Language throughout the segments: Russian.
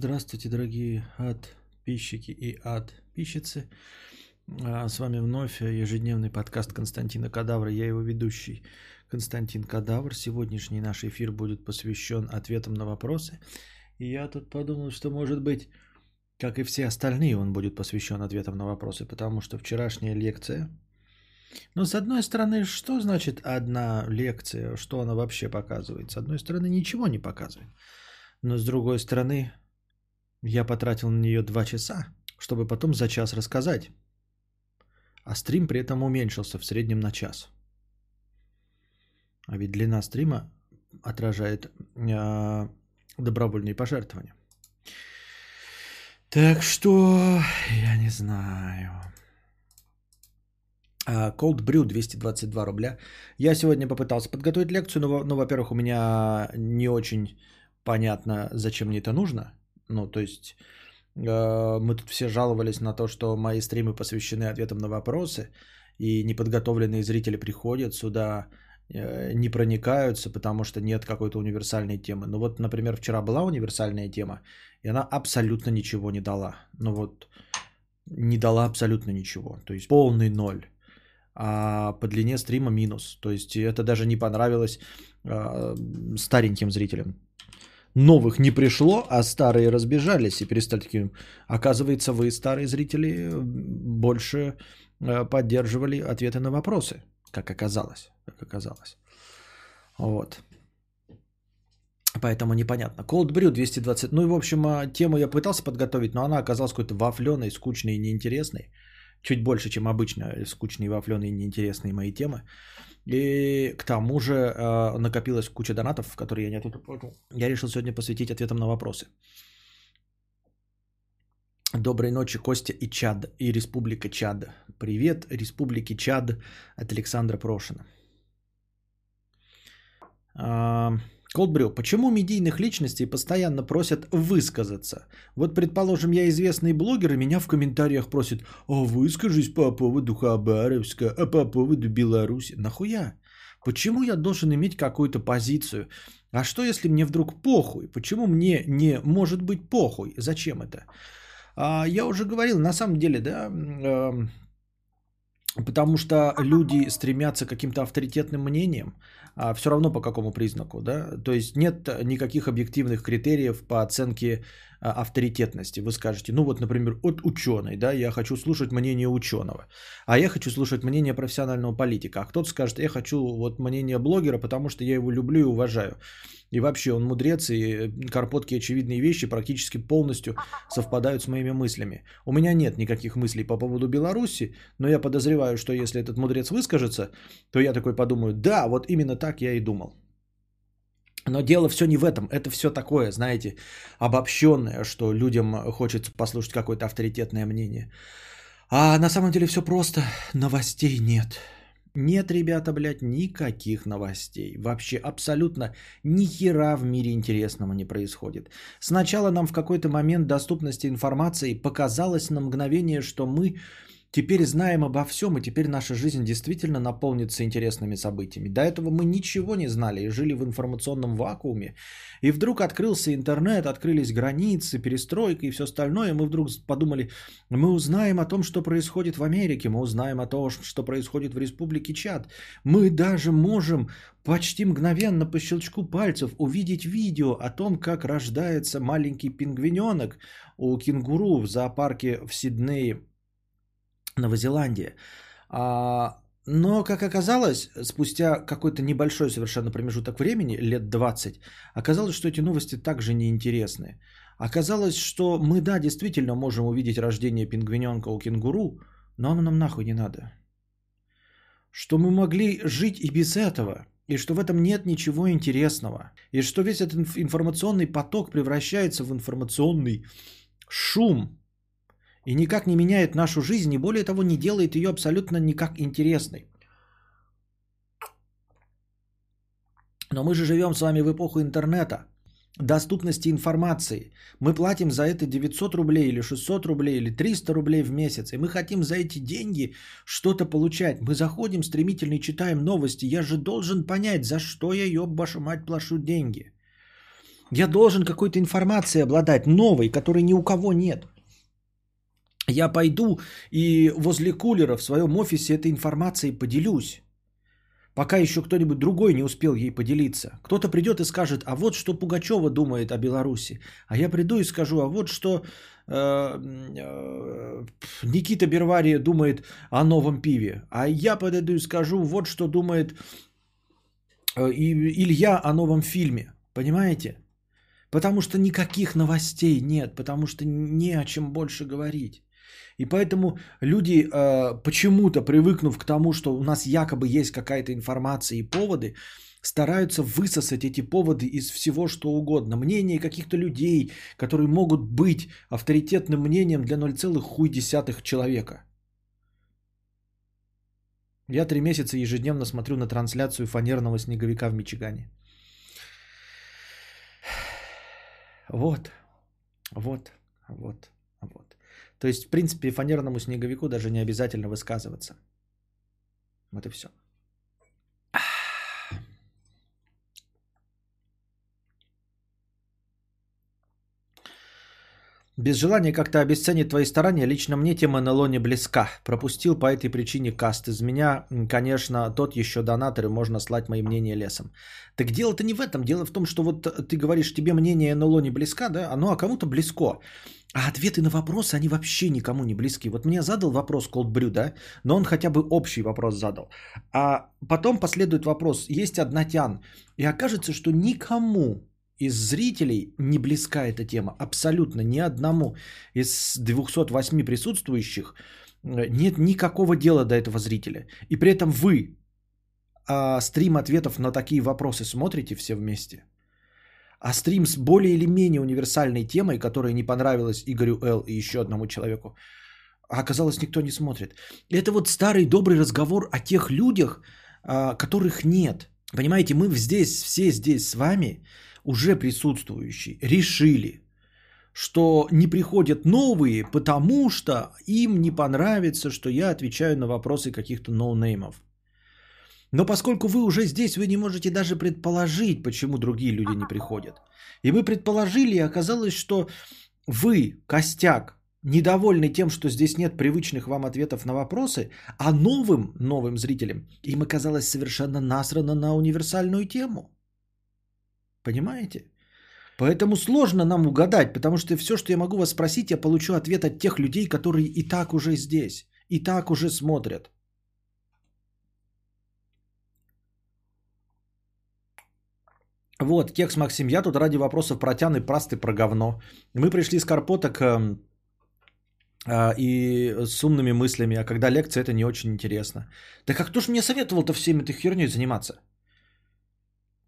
Здравствуйте, дорогие подписчики и подписчицы. А, С вами вновь ежедневный подкаст Константина Кадавра. Я его ведущий Константин Кадавр. Сегодняшний наш эфир будет посвящен ответам на вопросы. И я тут подумал, что может быть, как и все остальные, он будет посвящен ответам на вопросы, потому что вчерашняя лекция... Ну, с одной стороны, что значит одна лекция? Что она вообще показывает? С одной стороны, ничего не показывает. Но с другой стороны, я потратил на нее два часа, чтобы потом за час рассказать. А стрим при этом уменьшился в среднем на час. А ведь длина стрима отражает э, добровольные пожертвования. Так что я не знаю. А, Cold Brew 222 рубля. Я сегодня попытался подготовить лекцию, но, но во-первых, у меня не очень понятно, зачем мне это нужно. Ну, то есть э, мы тут все жаловались на то, что мои стримы посвящены ответам на вопросы, и неподготовленные зрители приходят сюда, э, не проникаются, потому что нет какой-то универсальной темы. Ну вот, например, вчера была универсальная тема, и она абсолютно ничего не дала. Ну вот, не дала абсолютно ничего. То есть полный ноль. А по длине стрима минус. То есть это даже не понравилось э, стареньким зрителям новых не пришло, а старые разбежались и перестали таким. Оказывается, вы, старые зрители, больше э, поддерживали ответы на вопросы, как оказалось. Как оказалось. Вот. Поэтому непонятно. Cold Brew 220. Ну и, в общем, а, тему я пытался подготовить, но она оказалась какой-то вафленой, скучной и неинтересной. Чуть больше, чем обычно скучные, вафленые и неинтересные мои темы. И к тому же э, накопилась куча донатов, которые я не понял. Я решил сегодня посвятить ответам на вопросы. Доброй ночи, Костя и Чад, и Республика Чад. Привет, Республики Чад от Александра Прошина. Колдбрю, почему медийных личностей постоянно просят высказаться? Вот, предположим, я известный блогер, и меня в комментариях просят, а выскажись по поводу Хабаровска, а по поводу Беларуси. Нахуя? Почему я должен иметь какую-то позицию? А что, если мне вдруг похуй? Почему мне не может быть похуй? Зачем это? А, я уже говорил, на самом деле, да, э, потому что люди стремятся к каким-то авторитетным мнениям, а все равно по какому признаку, да? То есть нет никаких объективных критериев по оценке авторитетности. Вы скажете, ну вот, например, от ученый, да, я хочу слушать мнение ученого, а я хочу слушать мнение профессионального политика, а кто-то скажет, я хочу вот мнение блогера, потому что я его люблю и уважаю. И вообще он мудрец, и карпотки очевидные вещи практически полностью совпадают с моими мыслями. У меня нет никаких мыслей по поводу Беларуси, но я подозреваю, что если этот мудрец выскажется, то я такой подумаю, да, вот именно так я и думал. Но дело все не в этом. Это все такое, знаете, обобщенное, что людям хочется послушать какое-то авторитетное мнение. А на самом деле все просто. Новостей нет. Нет, ребята, блядь, никаких новостей. Вообще абсолютно ни хера в мире интересного не происходит. Сначала нам в какой-то момент доступности информации показалось на мгновение, что мы теперь знаем обо всем, и теперь наша жизнь действительно наполнится интересными событиями. До этого мы ничего не знали и жили в информационном вакууме. И вдруг открылся интернет, открылись границы, перестройка и все остальное. И мы вдруг подумали, мы узнаем о том, что происходит в Америке, мы узнаем о том, что происходит в Республике Чад. Мы даже можем почти мгновенно по щелчку пальцев увидеть видео о том, как рождается маленький пингвиненок у кенгуру в зоопарке в Сиднее, Новозеландия. А, но, как оказалось, спустя какой-то небольшой совершенно промежуток времени, лет 20, оказалось, что эти новости также неинтересны. Оказалось, что мы, да, действительно можем увидеть рождение пингвиненка у кенгуру, но оно нам нахуй не надо. Что мы могли жить и без этого, и что в этом нет ничего интересного, и что весь этот информационный поток превращается в информационный шум, и никак не меняет нашу жизнь, и более того, не делает ее абсолютно никак интересной. Но мы же живем с вами в эпоху интернета, доступности информации. Мы платим за это 900 рублей или 600 рублей или 300 рублей в месяц. И мы хотим за эти деньги что-то получать. Мы заходим стремительно и читаем новости. Я же должен понять, за что я, еб вашу мать, плашу деньги. Я должен какой-то информацией обладать, новой, которой ни у кого нет. Я пойду и возле кулера в своем офисе этой информацией поделюсь. Пока еще кто-нибудь другой не успел ей поделиться. Кто-то придет и скажет, а вот что Пугачева думает о Беларуси. А я приду и скажу, а вот что э, э, Никита Бервария думает о новом пиве. А я подойду и скажу, вот что думает э, Илья о новом фильме. Понимаете? Потому что никаких новостей нет, потому что не о чем больше говорить. И поэтому люди, э, почему-то привыкнув к тому, что у нас якобы есть какая-то информация и поводы, стараются высосать эти поводы из всего, что угодно. Мнение каких-то людей, которые могут быть авторитетным мнением для 0,1 человека. Я три месяца ежедневно смотрю на трансляцию фанерного снеговика в Мичигане. Вот, вот, вот. То есть, в принципе, фанерному снеговику даже не обязательно высказываться. Вот и все. Без желания как-то обесценить твои старания, лично мне тема НЛО не близка. Пропустил по этой причине каст. Из меня, конечно, тот еще донатор, и можно слать мои мнения лесом. Так дело-то не в этом. Дело в том, что вот ты говоришь, тебе мнение НЛО не близка, да? Оно а кому-то близко. А ответы на вопросы, они вообще никому не близки. Вот мне задал вопрос Cold Brew, да? Но он хотя бы общий вопрос задал. А потом последует вопрос, есть однотян. И окажется, что никому из зрителей не близка эта тема. Абсолютно ни одному из 208 присутствующих э, нет никакого дела до этого зрителя. И при этом вы а, стрим ответов на такие вопросы смотрите все вместе. А стрим с более или менее универсальной темой, которая не понравилась Игорю Л. и еще одному человеку, а оказалось, никто не смотрит. Это вот старый добрый разговор о тех людях, а, которых нет. Понимаете, мы здесь, все здесь с вами уже присутствующие, решили, что не приходят новые, потому что им не понравится, что я отвечаю на вопросы каких-то ноунеймов. Но поскольку вы уже здесь, вы не можете даже предположить, почему другие люди не приходят. И мы предположили, и оказалось, что вы, костяк, недовольны тем, что здесь нет привычных вам ответов на вопросы, а новым, новым зрителям им оказалось совершенно насрано на универсальную тему. Понимаете? Поэтому сложно нам угадать, потому что все, что я могу вас спросить, я получу ответ от тех людей, которые и так уже здесь, и так уже смотрят. Вот, текст Максим. Я тут ради вопросов про тян и прасты про говно. Мы пришли с Карпота к а, и с умными мыслями, а когда лекция, это не очень интересно. Так а кто ж мне советовал-то всеми этой херней заниматься?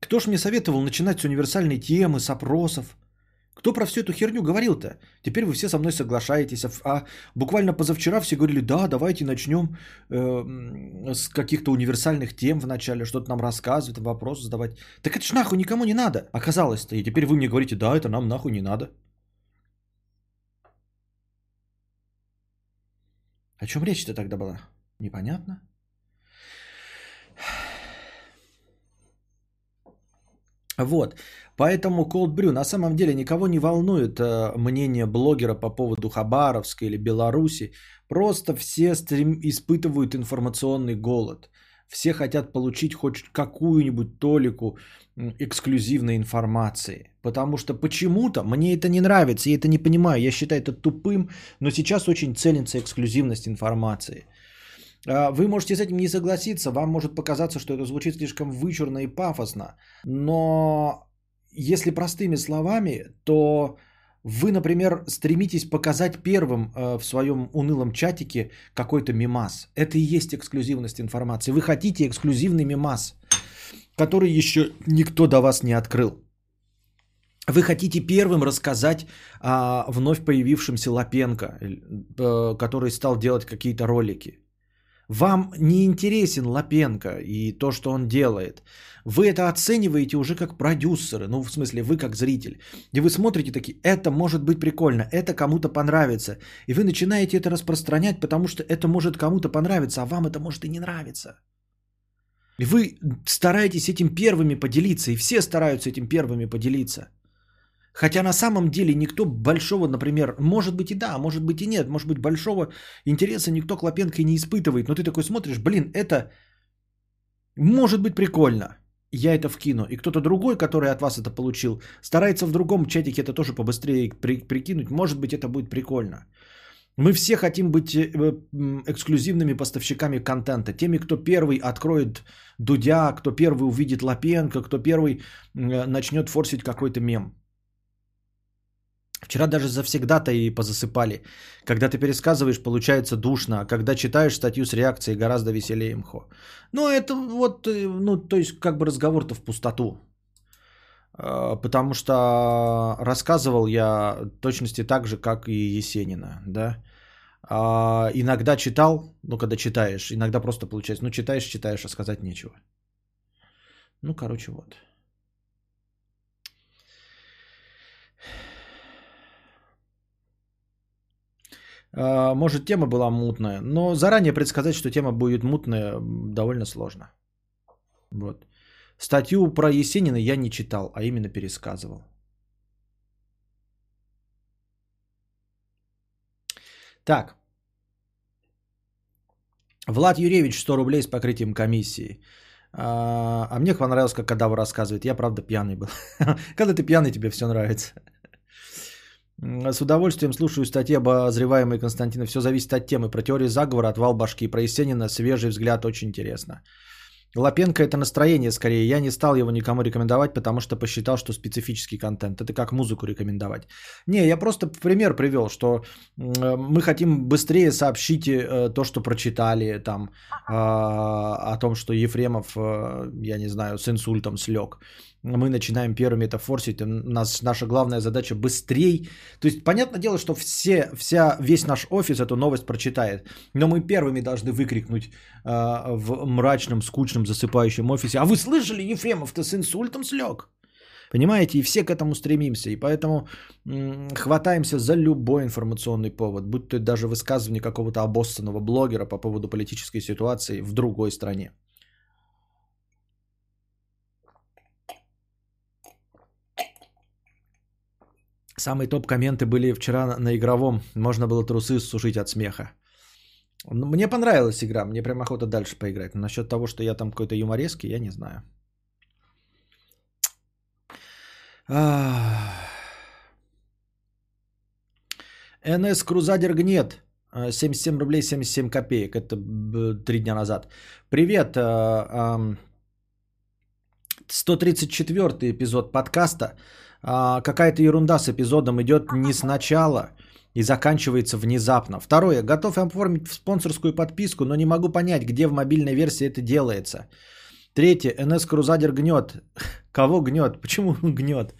Кто ж мне советовал начинать с универсальной темы, с опросов? Кто про всю эту херню говорил-то? Теперь вы все со мной соглашаетесь. А, а буквально позавчера все говорили, да, давайте начнем э, с каких-то универсальных тем в начале, что-то нам рассказывать, вопросы задавать. Так это ж нахуй никому не надо, оказалось-то. И теперь вы мне говорите, да, это нам нахуй не надо. О чем речь-то тогда была? Непонятно. Вот, поэтому Cold Brew на самом деле никого не волнует э, мнение блогера по поводу Хабаровска или Беларуси. Просто все стрим... испытывают информационный голод. Все хотят получить хоть какую-нибудь толику эксклюзивной информации. Потому что почему-то мне это не нравится, я это не понимаю, я считаю это тупым, но сейчас очень ценится эксклюзивность информации. А, вы можете с этим не согласиться, вам может показаться, что это звучит слишком вычурно и пафосно, но если простыми словами, то вы, например, стремитесь показать первым э, в своем унылом чатике какой-то мимас. Это и есть эксклюзивность информации. Вы хотите эксклюзивный мимас, который еще никто до вас не открыл. Вы хотите первым рассказать о вновь появившемся Лапенко, э, который стал делать какие-то ролики. Вам не интересен Лапенко и то, что он делает. Вы это оцениваете уже как продюсеры, ну в смысле вы как зритель. И вы смотрите такие, это может быть прикольно, это кому-то понравится. И вы начинаете это распространять, потому что это может кому-то понравиться, а вам это может и не нравиться. И вы стараетесь этим первыми поделиться, и все стараются этим первыми поделиться. Хотя на самом деле никто большого, например, может быть и да, может быть и нет, может быть большого интереса никто к Лапенко не испытывает. Но ты такой смотришь, блин, это может быть прикольно. Я это вкину. И кто-то другой, который от вас это получил, старается в другом чатике это тоже побыстрее при, прикинуть. Может быть, это будет прикольно. Мы все хотим быть э, эксклюзивными поставщиками контента. Теми, кто первый откроет Дудя, кто первый увидит Лапенко, кто первый э, начнет форсить какой-то мем. Вчера даже завсегда-то и позасыпали. Когда ты пересказываешь, получается душно, а когда читаешь статью с реакцией, гораздо веселее мхо. Ну, это вот, э, ну, то есть, как бы разговор-то в пустоту. А, потому что рассказывал я точности так же, как и Есенина, да. А иногда читал, ну, когда читаешь, иногда просто получается, ну, читаешь, читаешь, а сказать нечего. Ну, короче, вот. Может, тема была мутная, но заранее предсказать, что тема будет мутная, довольно сложно. Вот. Статью про Есенина я не читал, а именно пересказывал. Так. Влад Юрьевич 100 рублей с покрытием комиссии. А, а мне понравилось, как Кадавр рассказывает. Я, правда, пьяный был. Когда ты пьяный, тебе все нравится. С удовольствием слушаю статьи обозреваемой Константина. Все зависит от темы. Про теорию заговора, отвал башки. Про Есенина свежий взгляд очень интересно. Лапенко это настроение скорее. Я не стал его никому рекомендовать, потому что посчитал, что специфический контент. Это как музыку рекомендовать. Не, я просто пример привел, что мы хотим быстрее сообщить э, то, что прочитали, там, а, о том, что Ефремов, э, я не знаю, с инсультом слег мы начинаем первыми это форсить. У нас наша главная задача быстрей. То есть, понятное дело, что все, вся, весь наш офис эту новость прочитает. Но мы первыми должны выкрикнуть э, в мрачном, скучном, засыпающем офисе. А вы слышали, Ефремов-то с инсультом слег? Понимаете, и все к этому стремимся. И поэтому хватаемся за любой информационный повод, будь то даже высказывание какого-то обоссанного блогера по поводу политической ситуации в другой стране. Самые топ-комменты были вчера на игровом. Можно было трусы сушить от смеха. Ну, мне понравилась игра, мне прям охота дальше поиграть. Но насчет того, что я там какой-то юмореский, я не знаю. НС Крузадер Гнет. 77 рублей 77 копеек. Это три дня назад. Привет. 134 эпизод подкаста а, какая-то ерунда с эпизодом идет не сначала и заканчивается внезапно. Второе, готов оформить спонсорскую подписку, но не могу понять, где в мобильной версии это делается. Третье, NS Крузадер гнет. Кого гнет? Почему гнет?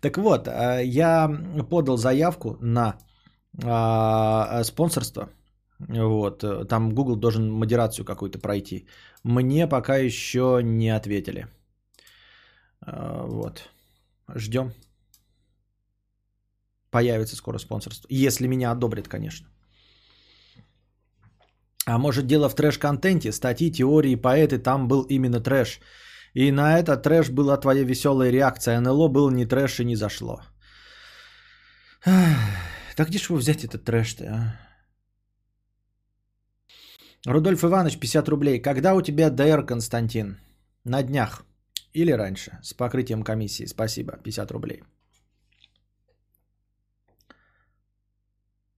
Так вот, а, я подал заявку на а, спонсорство. Вот, там Google должен модерацию какую-то пройти. Мне пока еще не ответили. А, вот. Ждем. Появится скоро спонсорство. Если меня одобрят, конечно. А может дело в трэш-контенте, статьи, теории, поэты, там был именно трэш. И на это трэш была твоя веселая реакция. НЛО был не трэш и не зашло. Так где же его взять этот трэш-то, а? Рудольф Иванович, 50 рублей. Когда у тебя ДР, Константин? На днях. Или раньше, с покрытием комиссии. Спасибо, 50 рублей.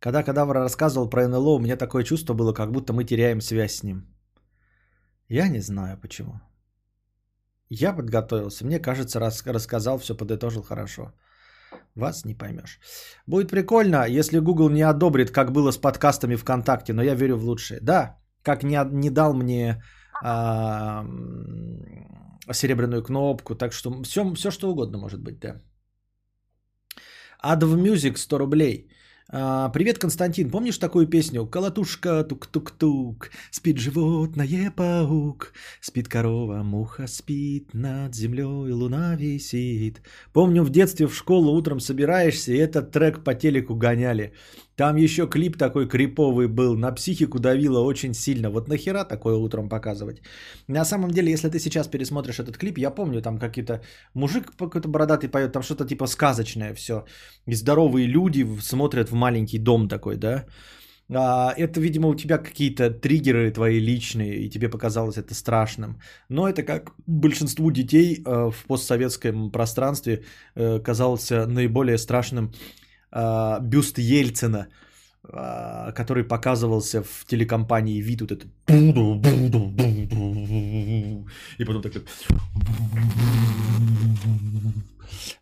Когда Кадавр рассказывал про НЛО, у меня такое чувство было, как будто мы теряем связь с ним. Я не знаю почему. Я подготовился. Мне кажется, раз, рассказал, все подытожил хорошо. Вас не поймешь. Будет прикольно, если Google не одобрит, как было с подкастами ВКонтакте, но я верю в лучшее. Да, как не, не дал мне а, серебряную кнопку, так что все, все что угодно может быть, да. Adv Music 100 рублей. А, привет, Константин. Помнишь такую песню? Колотушка, тук-тук-тук, спит животное, паук, спит корова, муха спит, над землей луна висит. Помню, в детстве в школу утром собираешься, и этот трек по телеку гоняли. Там еще клип такой криповый был, на психику давило очень сильно. Вот нахера такое утром показывать? На самом деле, если ты сейчас пересмотришь этот клип, я помню, там какие-то мужик какой-то бородатый поет, там что-то типа сказочное все. И здоровые люди смотрят в маленький дом такой, да? А, это, видимо, у тебя какие-то триггеры твои личные, и тебе показалось это страшным. Но это как большинству детей э, в постсоветском пространстве э, казалось наиболее страшным э, бюст Ельцина, э, который показывался в телекомпании «Вид». Вот это... И потом так...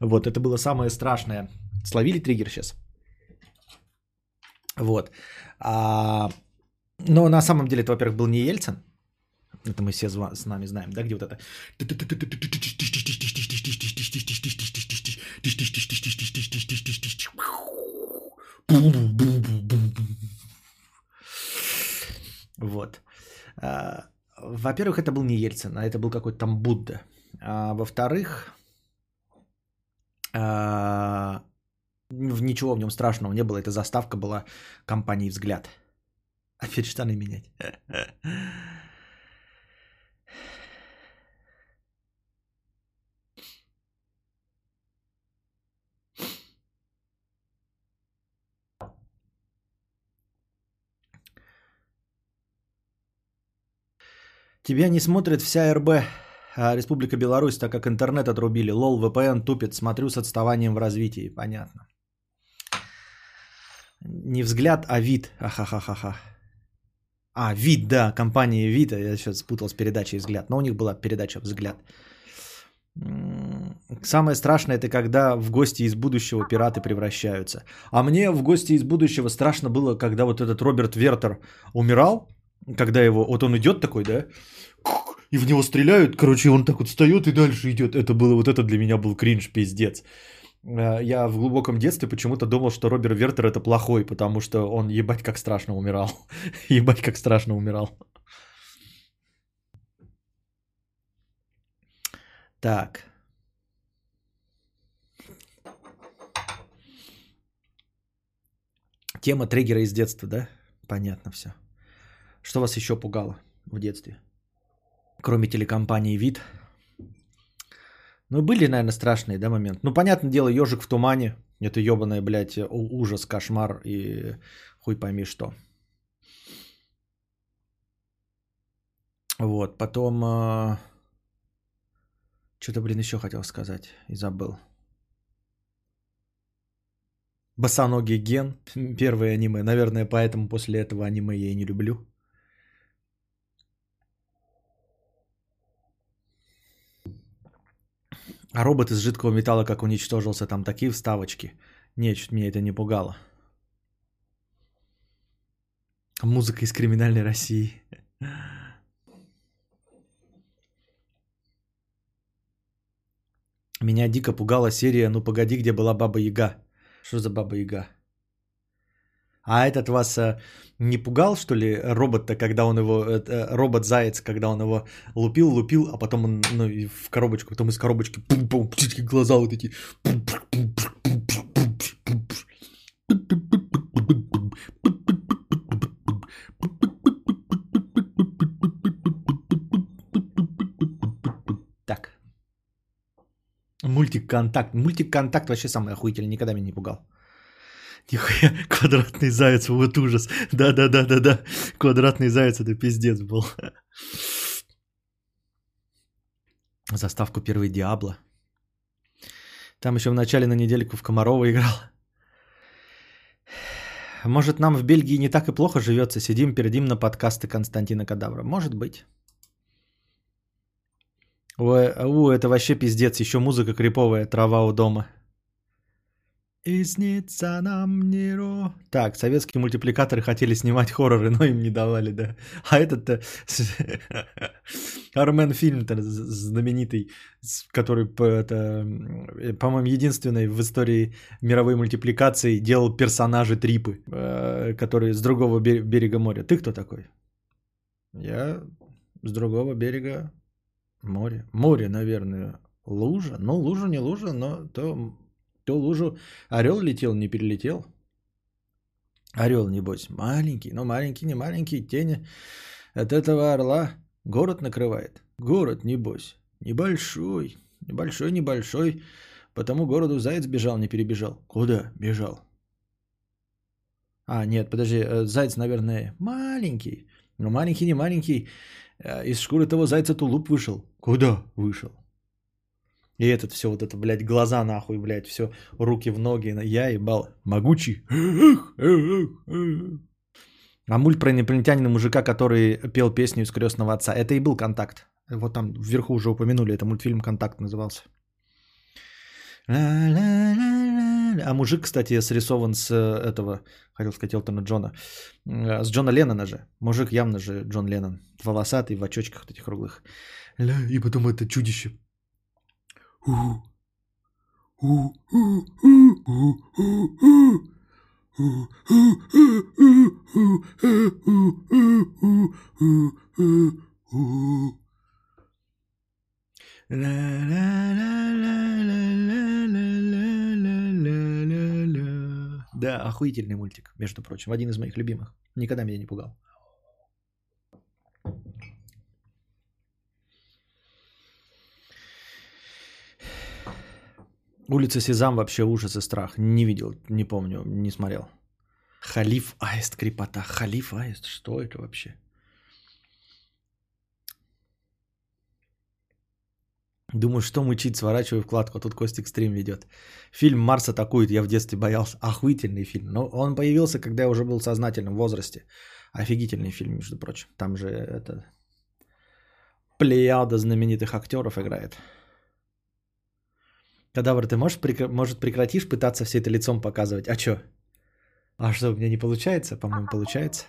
Вот, это было самое страшное. Словили триггер сейчас? Вот. А, но на самом деле это, во-первых, был не Ельцин. Это мы все с нами знаем, да, где вот это... Вот. А, во-первых, это был не Ельцин, а это был какой-то там Будда. А, во-вторых, а, ничего в нем страшного не было. Эта заставка была компании «Взгляд». Опять штаны менять. Тебя не смотрит вся РБ, а Республика Беларусь, так как интернет отрубили. Лол, VPN тупит, смотрю с отставанием в развитии. Понятно. Не взгляд, а вид. Ахахахаха. А, вид, да, компания вид. Я сейчас спутал с передачей взгляд. Но у них была передача взгляд. Самое страшное это когда в гости из будущего пираты превращаются. А мне в гости из будущего страшно было, когда вот этот Роберт Вертер умирал, когда его, вот он идет такой, да, и в него стреляют, короче, он так вот встает и дальше идет. Это было, вот это для меня был кринж, пиздец. Э, я в глубоком детстве почему-то думал, что Робер Вертер это плохой, потому что он ебать как страшно умирал. ебать как страшно умирал. Так. Тема триггера из детства, да? Понятно все. Что вас еще пугало в детстве? Кроме телекомпании «Вид», ну, были, наверное, страшные, да, моменты. Ну, понятное дело, ежик в тумане. Это ебаный, блядь, ужас, кошмар и хуй пойми что. Вот, потом... Э... Что-то, блин, еще хотел сказать и забыл. Босоногий ген, первое аниме. Наверное, поэтому после этого аниме я и не люблю. А робот из жидкого металла как уничтожился, там такие вставочки. Нет, чуть меня это не пугало. Музыка из криминальной России. Меня дико пугала серия «Ну погоди, где была Баба Яга». Что за Баба Яга? А этот вас э, не пугал, что ли, робот-то, когда он его, э, робот-заяц, когда он его лупил, лупил, а потом он ну, в коробочку, потом из коробочки пум-пум, глаза вот эти. Так. Мультик контакт. Мультик контакт вообще самый охуительный, никогда меня не пугал. Нихуя, квадратный заяц, вот ужас. Да-да-да-да-да, квадратный заяц, это пиздец был. Заставку первый Диабло. Там еще в начале на недельку в Комарова играл. Может, нам в Бельгии не так и плохо живется, сидим, передим на подкасты Константина Кадавра. Может быть. Ой, у, это вообще пиздец, еще музыка криповая, трава у дома. И снится нам Неро. Так, советские мультипликаторы хотели снимать хорроры, но им не давали, да. А этот-то Армен фильм-то знаменитый, который, это, по-моему, единственный в истории мировой мультипликации делал персонажи трипы, э, которые с другого берега моря. Ты кто такой? Я с другого берега моря. Море, наверное, лужа. Ну, лужа не лужа, но то то лужу орел летел, не перелетел. Орел, небось, маленький, но маленький, не маленький, тени от этого орла город накрывает. Город, небось, небольшой, небольшой, небольшой, по тому городу заяц бежал, не перебежал. Куда бежал? А, нет, подожди, э, заяц, наверное, маленький. Но маленький, не маленький. Э, из шкуры того зайца тулуп вышел. Куда вышел? И этот все, вот это, блядь, глаза нахуй, блядь, все, руки в ноги. Я ебал. Могучий. А мульт про инопланетянина мужика, который пел песню из крестного отца. Это и был контакт. Вот там вверху уже упомянули, это мультфильм «Контакт» назывался. А мужик, кстати, срисован с э, этого, хотел сказать, Элтона Джона, э, с Джона Леннона же. Мужик явно же Джон Леннон, волосатый, в очочках этих круглых. И потом это чудище. Да, охуительный мультик, между прочим. Один из моих любимых. Никогда меня не пугал. Улица Сезам вообще ужас и страх. Не видел, не помню, не смотрел. Халиф Аист крепота. Халиф Аист, что это вообще? Думаю, что мучить, сворачиваю вкладку, а тут Костик стрим ведет. Фильм «Марс атакует», я в детстве боялся. Охуительный фильм. Но он появился, когда я уже был в сознательном возрасте. Офигительный фильм, между прочим. Там же это... Плеяда знаменитых актеров играет. Кадавр, ты можешь, может прекратишь пытаться все это лицом показывать? А что? А что, у меня не получается? По-моему, получается.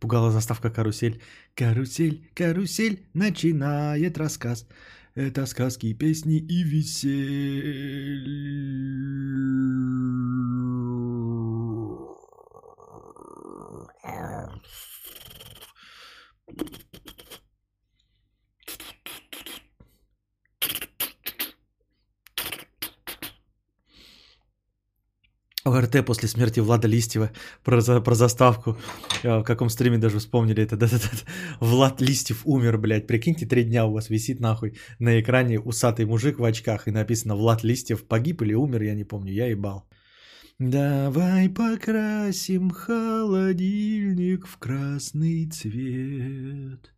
Пугала заставка «Карусель». «Карусель, карусель, начинает рассказ». Это сказки, песни и весель. ОРТ после смерти Влада Листьева про, про заставку. А, в каком стриме даже вспомнили это. Влад Листьев умер, блядь. Прикиньте, три дня у вас висит нахуй на экране усатый мужик в очках и написано Влад Листьев погиб или умер, я не помню, я ебал. Давай покрасим холодильник в красный цвет.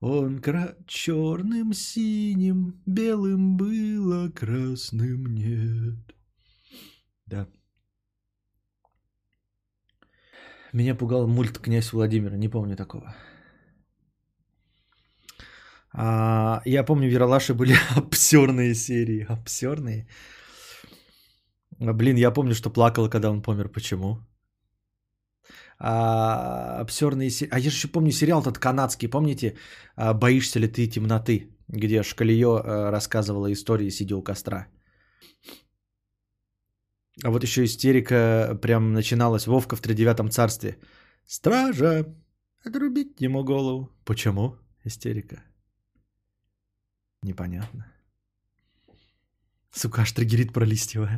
Он кра... черным, синим, белым было, красным нет. Да. Меня пугал мульт «Князь Владимир», не помню такого. А, я помню, в Яралаше были обсерные серии. Обсерные. А, блин, я помню, что плакала, когда он помер. Почему? А, обсерные серии. А я же еще помню сериал тот канадский. Помните? А, «Боишься ли ты темноты?» Где Шкалио а, рассказывала истории, сидя у костра. А вот еще истерика прям начиналась. Вовка в тридевятом царстве. Стража! Отрубить ему голову. Почему? Истерика. Непонятно. Сука, аж триггерит про Листьева.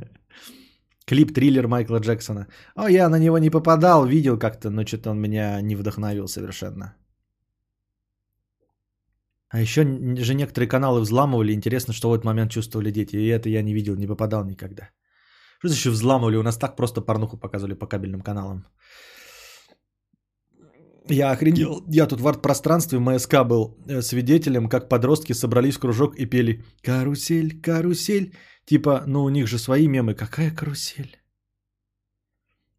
Клип-триллер Майкла Джексона. О, я на него не попадал, видел как-то, но что-то он меня не вдохновил совершенно. А еще же некоторые каналы взламывали. Интересно, что в этот момент чувствовали дети. И это я не видел, не попадал никогда. Что еще взламывали? У нас так просто порнуху показывали по кабельным каналам. Я охренел. Я тут в арт-пространстве МСК был э, свидетелем, как подростки собрались в кружок и пели «Карусель, карусель». Типа, ну у них же свои мемы. Какая карусель?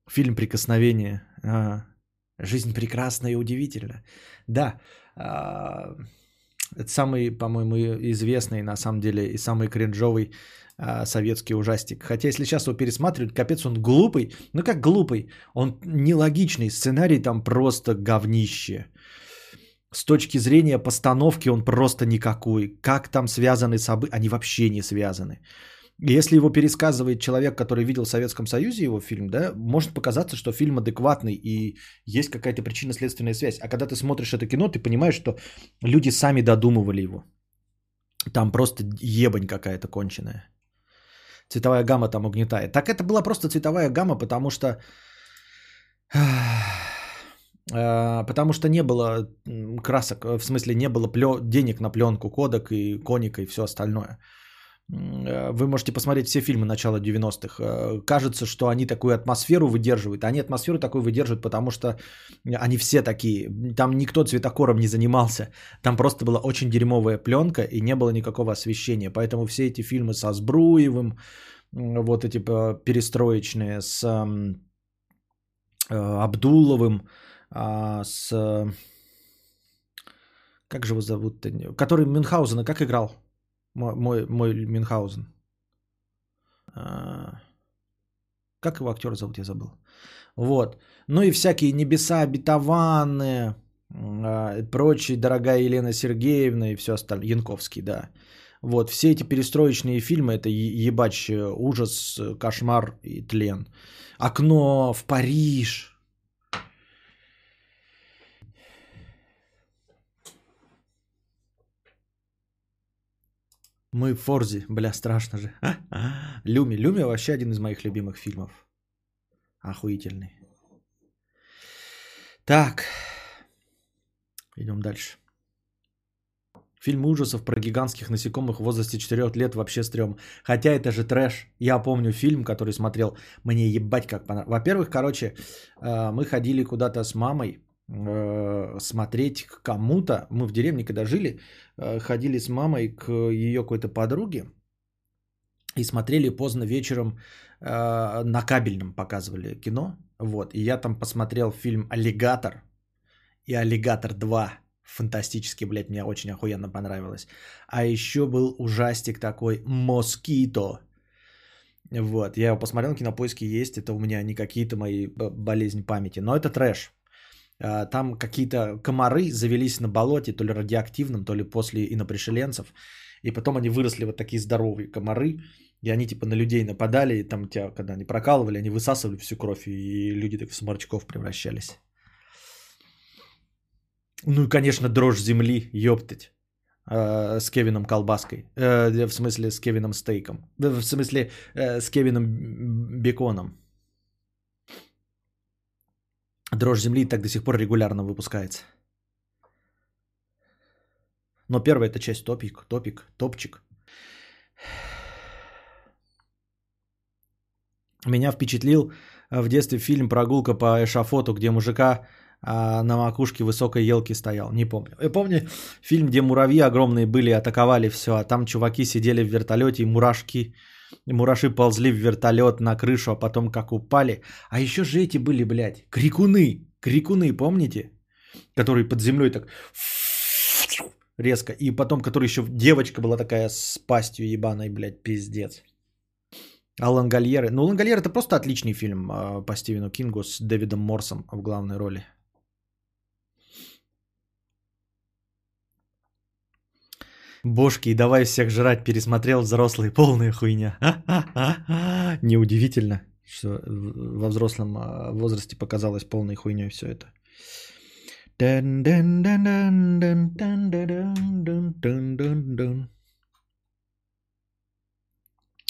Фильм «Прикосновение». А, жизнь прекрасна и удивительна. Да, а, это самый, по-моему, известный, на самом деле, и самый кринжовый а, советский ужастик. Хотя, если сейчас его пересматривать, капец, он глупый. Ну как глупый? Он нелогичный. Сценарий там просто говнище. С точки зрения постановки он просто никакой. Как там связаны события? Они вообще не связаны. Если его пересказывает человек, который видел в Советском Союзе его фильм, да, может показаться, что фильм адекватный и есть какая-то причинно-следственная связь. А когда ты смотришь это кино, ты понимаешь, что люди сами додумывали его. Там просто ебань какая-то конченая. Цветовая гамма там угнетает. Так это была просто цветовая гамма, потому что... Э, потому что не было красок, в смысле не было плё... денег на пленку, кодек и коника и все остальное. Э, вы можете посмотреть все фильмы начала 90-х. Э, кажется, что они такую атмосферу выдерживают. Они атмосферу такую выдерживают, потому что они все такие. Там никто цветокором не занимался. Там просто была очень дерьмовая пленка и не было никакого освещения. Поэтому все эти фильмы со Сбруевым, вот эти перестроечные, с Абдуловым, а, с... Как же его зовут? Который Мюнхгаузена как играл? Мой, мой, мой Мюнхгаузен. А, как его актера зовут, я забыл. Вот. Ну и всякие небеса обетованные, а, прочие, дорогая Елена Сергеевна и все остальное. Янковский, да. Вот, все эти перестроечные фильмы, это ебач, ужас, кошмар и тлен. Окно в Париж, Мы в Форзе, бля, страшно же. Люми. Люми вообще один из моих любимых фильмов. Охуительный. Так. Идем дальше. Фильм ужасов про гигантских насекомых в возрасте 4 лет вообще стрём. Хотя это же трэш. Я помню фильм, который смотрел. Мне ебать как понравилось. Во-первых, короче, э, мы ходили куда-то с мамой смотреть к кому-то. Мы в деревне, когда жили, э, ходили с мамой к ее какой-то подруге и смотрели поздно вечером э, на кабельном показывали кино. Вот. И я там посмотрел фильм «Аллигатор» и «Аллигатор 2». Фантастически, блядь, мне очень охуенно понравилось. А еще был ужастик такой «Москито». Вот, я его посмотрел, кинопоиски есть, это у меня не какие-то мои болезни памяти, но это трэш. А, там какие-то комары завелись на болоте, то ли радиоактивным, то ли после инопришеленцев. И потом они выросли вот такие здоровые комары, и они типа на людей нападали, и там тебя, когда они прокалывали, они высасывали всю кровь, и люди так в сморчков превращались. Ну и, конечно, дрожь земли, ёптать. Э, с Кевином Колбаской. Э, в смысле, с Кевином Стейком. В смысле, э, с Кевином Беконом. Дрожь земли так до сих пор регулярно выпускается. Но первая эта часть топик, топик, топчик. Меня впечатлил в детстве фильм «Прогулка по эшафоту», где мужика а, на макушке высокой елки стоял. Не помню. Я помню фильм, где муравьи огромные были, атаковали все, а там чуваки сидели в вертолете и мурашки Мураши ползли в вертолет на крышу, а потом как упали. А еще же эти были, блядь, крикуны. Крикуны, помните? Которые под землей так резко. И потом, который еще девочка была такая с пастью ебаной, блядь, пиздец. А Лангольеры. Ну, Лангольер это просто отличный фильм э, по Стивену Кингу с Дэвидом Морсом в главной роли. Бошки, и давай всех жрать, пересмотрел взрослые, полная хуйня. Неудивительно, что во взрослом а, возрасте показалось полной хуйней все это.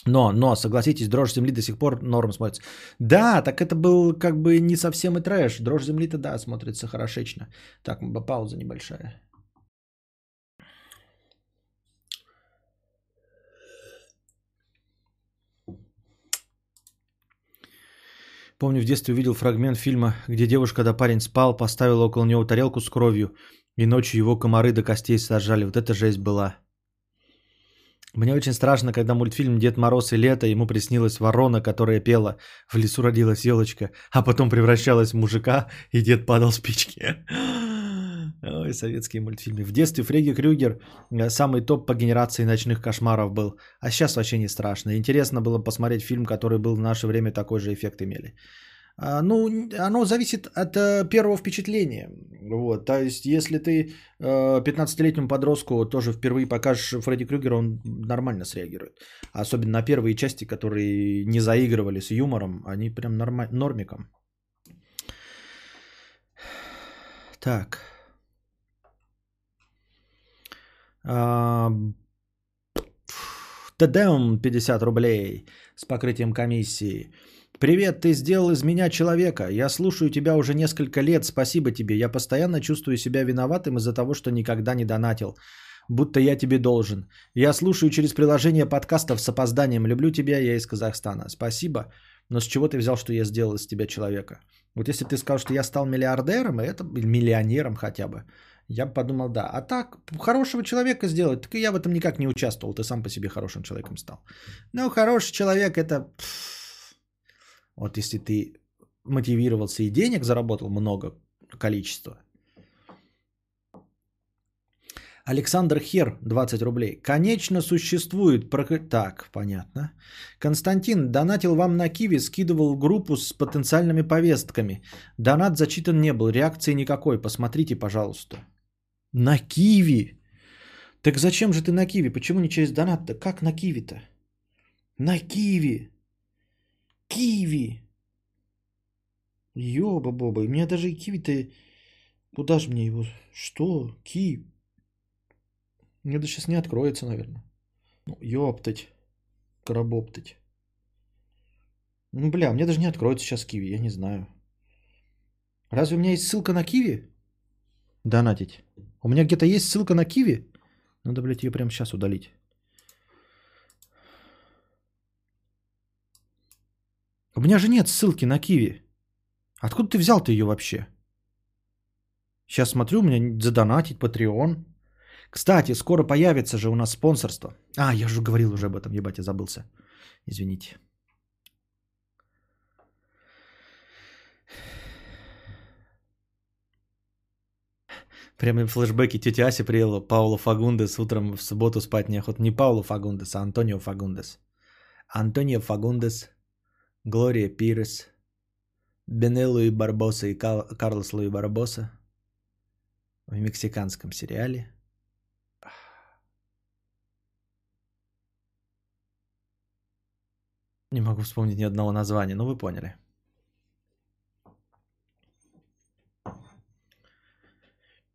Но, но, согласитесь, дрожь земли до сих пор норм смотрится. Да, так это был как бы не совсем и трэш. Дрожь земли-то да, смотрится хорошечно. Так, пауза небольшая. Помню, в детстве увидел фрагмент фильма, где девушка, когда парень спал, поставила около него тарелку с кровью, и ночью его комары до костей сажали. Вот это жесть была. Мне очень страшно, когда мультфильм «Дед Мороз и лето» ему приснилась ворона, которая пела «В лесу родилась елочка», а потом превращалась в мужика, и дед падал с печки. Ой, советские мультфильмы. В детстве Фредди Крюгер э, самый топ по генерации ночных кошмаров был. А сейчас вообще не страшно. Интересно было посмотреть фильм, который был в наше время такой же эффект имели. А, ну, оно зависит от э, первого впечатления. Вот, то есть, если ты э, 15-летнему подростку тоже впервые покажешь Фредди Крюгера, он нормально среагирует. Особенно на первые части, которые не заигрывали с юмором, они прям норма- нормиком. Так. Тадем 50 рублей с покрытием комиссии. Привет, ты сделал из меня человека. Я слушаю тебя уже несколько лет. Спасибо тебе. Я постоянно чувствую себя виноватым из-за того, что никогда не донатил. Будто я тебе должен. Я слушаю через приложение подкастов с опозданием. Люблю тебя, я из Казахстана. Спасибо. Но с чего ты взял, что я сделал из тебя человека? Вот если ты сказал, что я стал миллиардером, это миллионером хотя бы, я бы подумал, да. А так, хорошего человека сделать, так и я в этом никак не участвовал. Ты сам по себе хорошим человеком стал. Ну, хороший человек это... Вот если ты мотивировался и денег заработал много количество. Александр Хер, 20 рублей. Конечно, существует... Так, понятно. Константин донатил вам на Киви, скидывал группу с потенциальными повестками. Донат зачитан не был, реакции никакой. Посмотрите, пожалуйста. На Киви? Так зачем же ты на Киви? Почему не через донат-то? Как на Киви-то? На Киви. Киви. Ёба-боба. У меня даже и Киви-то... Куда же мне его? Что? Киви? Мне да сейчас не откроется, наверное. Ну, ёптать. Коробоптать. Ну, бля, мне даже не откроется сейчас Киви, я не знаю. Разве у меня есть ссылка на Киви? Донатить. У меня где-то есть ссылка на Киви? Надо, блядь, ее прямо сейчас удалить. У меня же нет ссылки на Киви. Откуда ты взял-то ее вообще? Сейчас смотрю, у меня задонатить, Patreon. Кстати, скоро появится же у нас спонсорство. А, я же говорил уже об этом, ебать, я забылся. Извините. Прямо флешбеки тети Аси приела Пауло Фагундес утром в субботу спать неохота. Не Пауло Фагундес, а Антонио Фагундес. Антонио Фагундес, Глория Пирес, Бенелло и Барбоса и Карлос Луи Барбоса в мексиканском сериале. Не могу вспомнить ни одного названия, но вы поняли.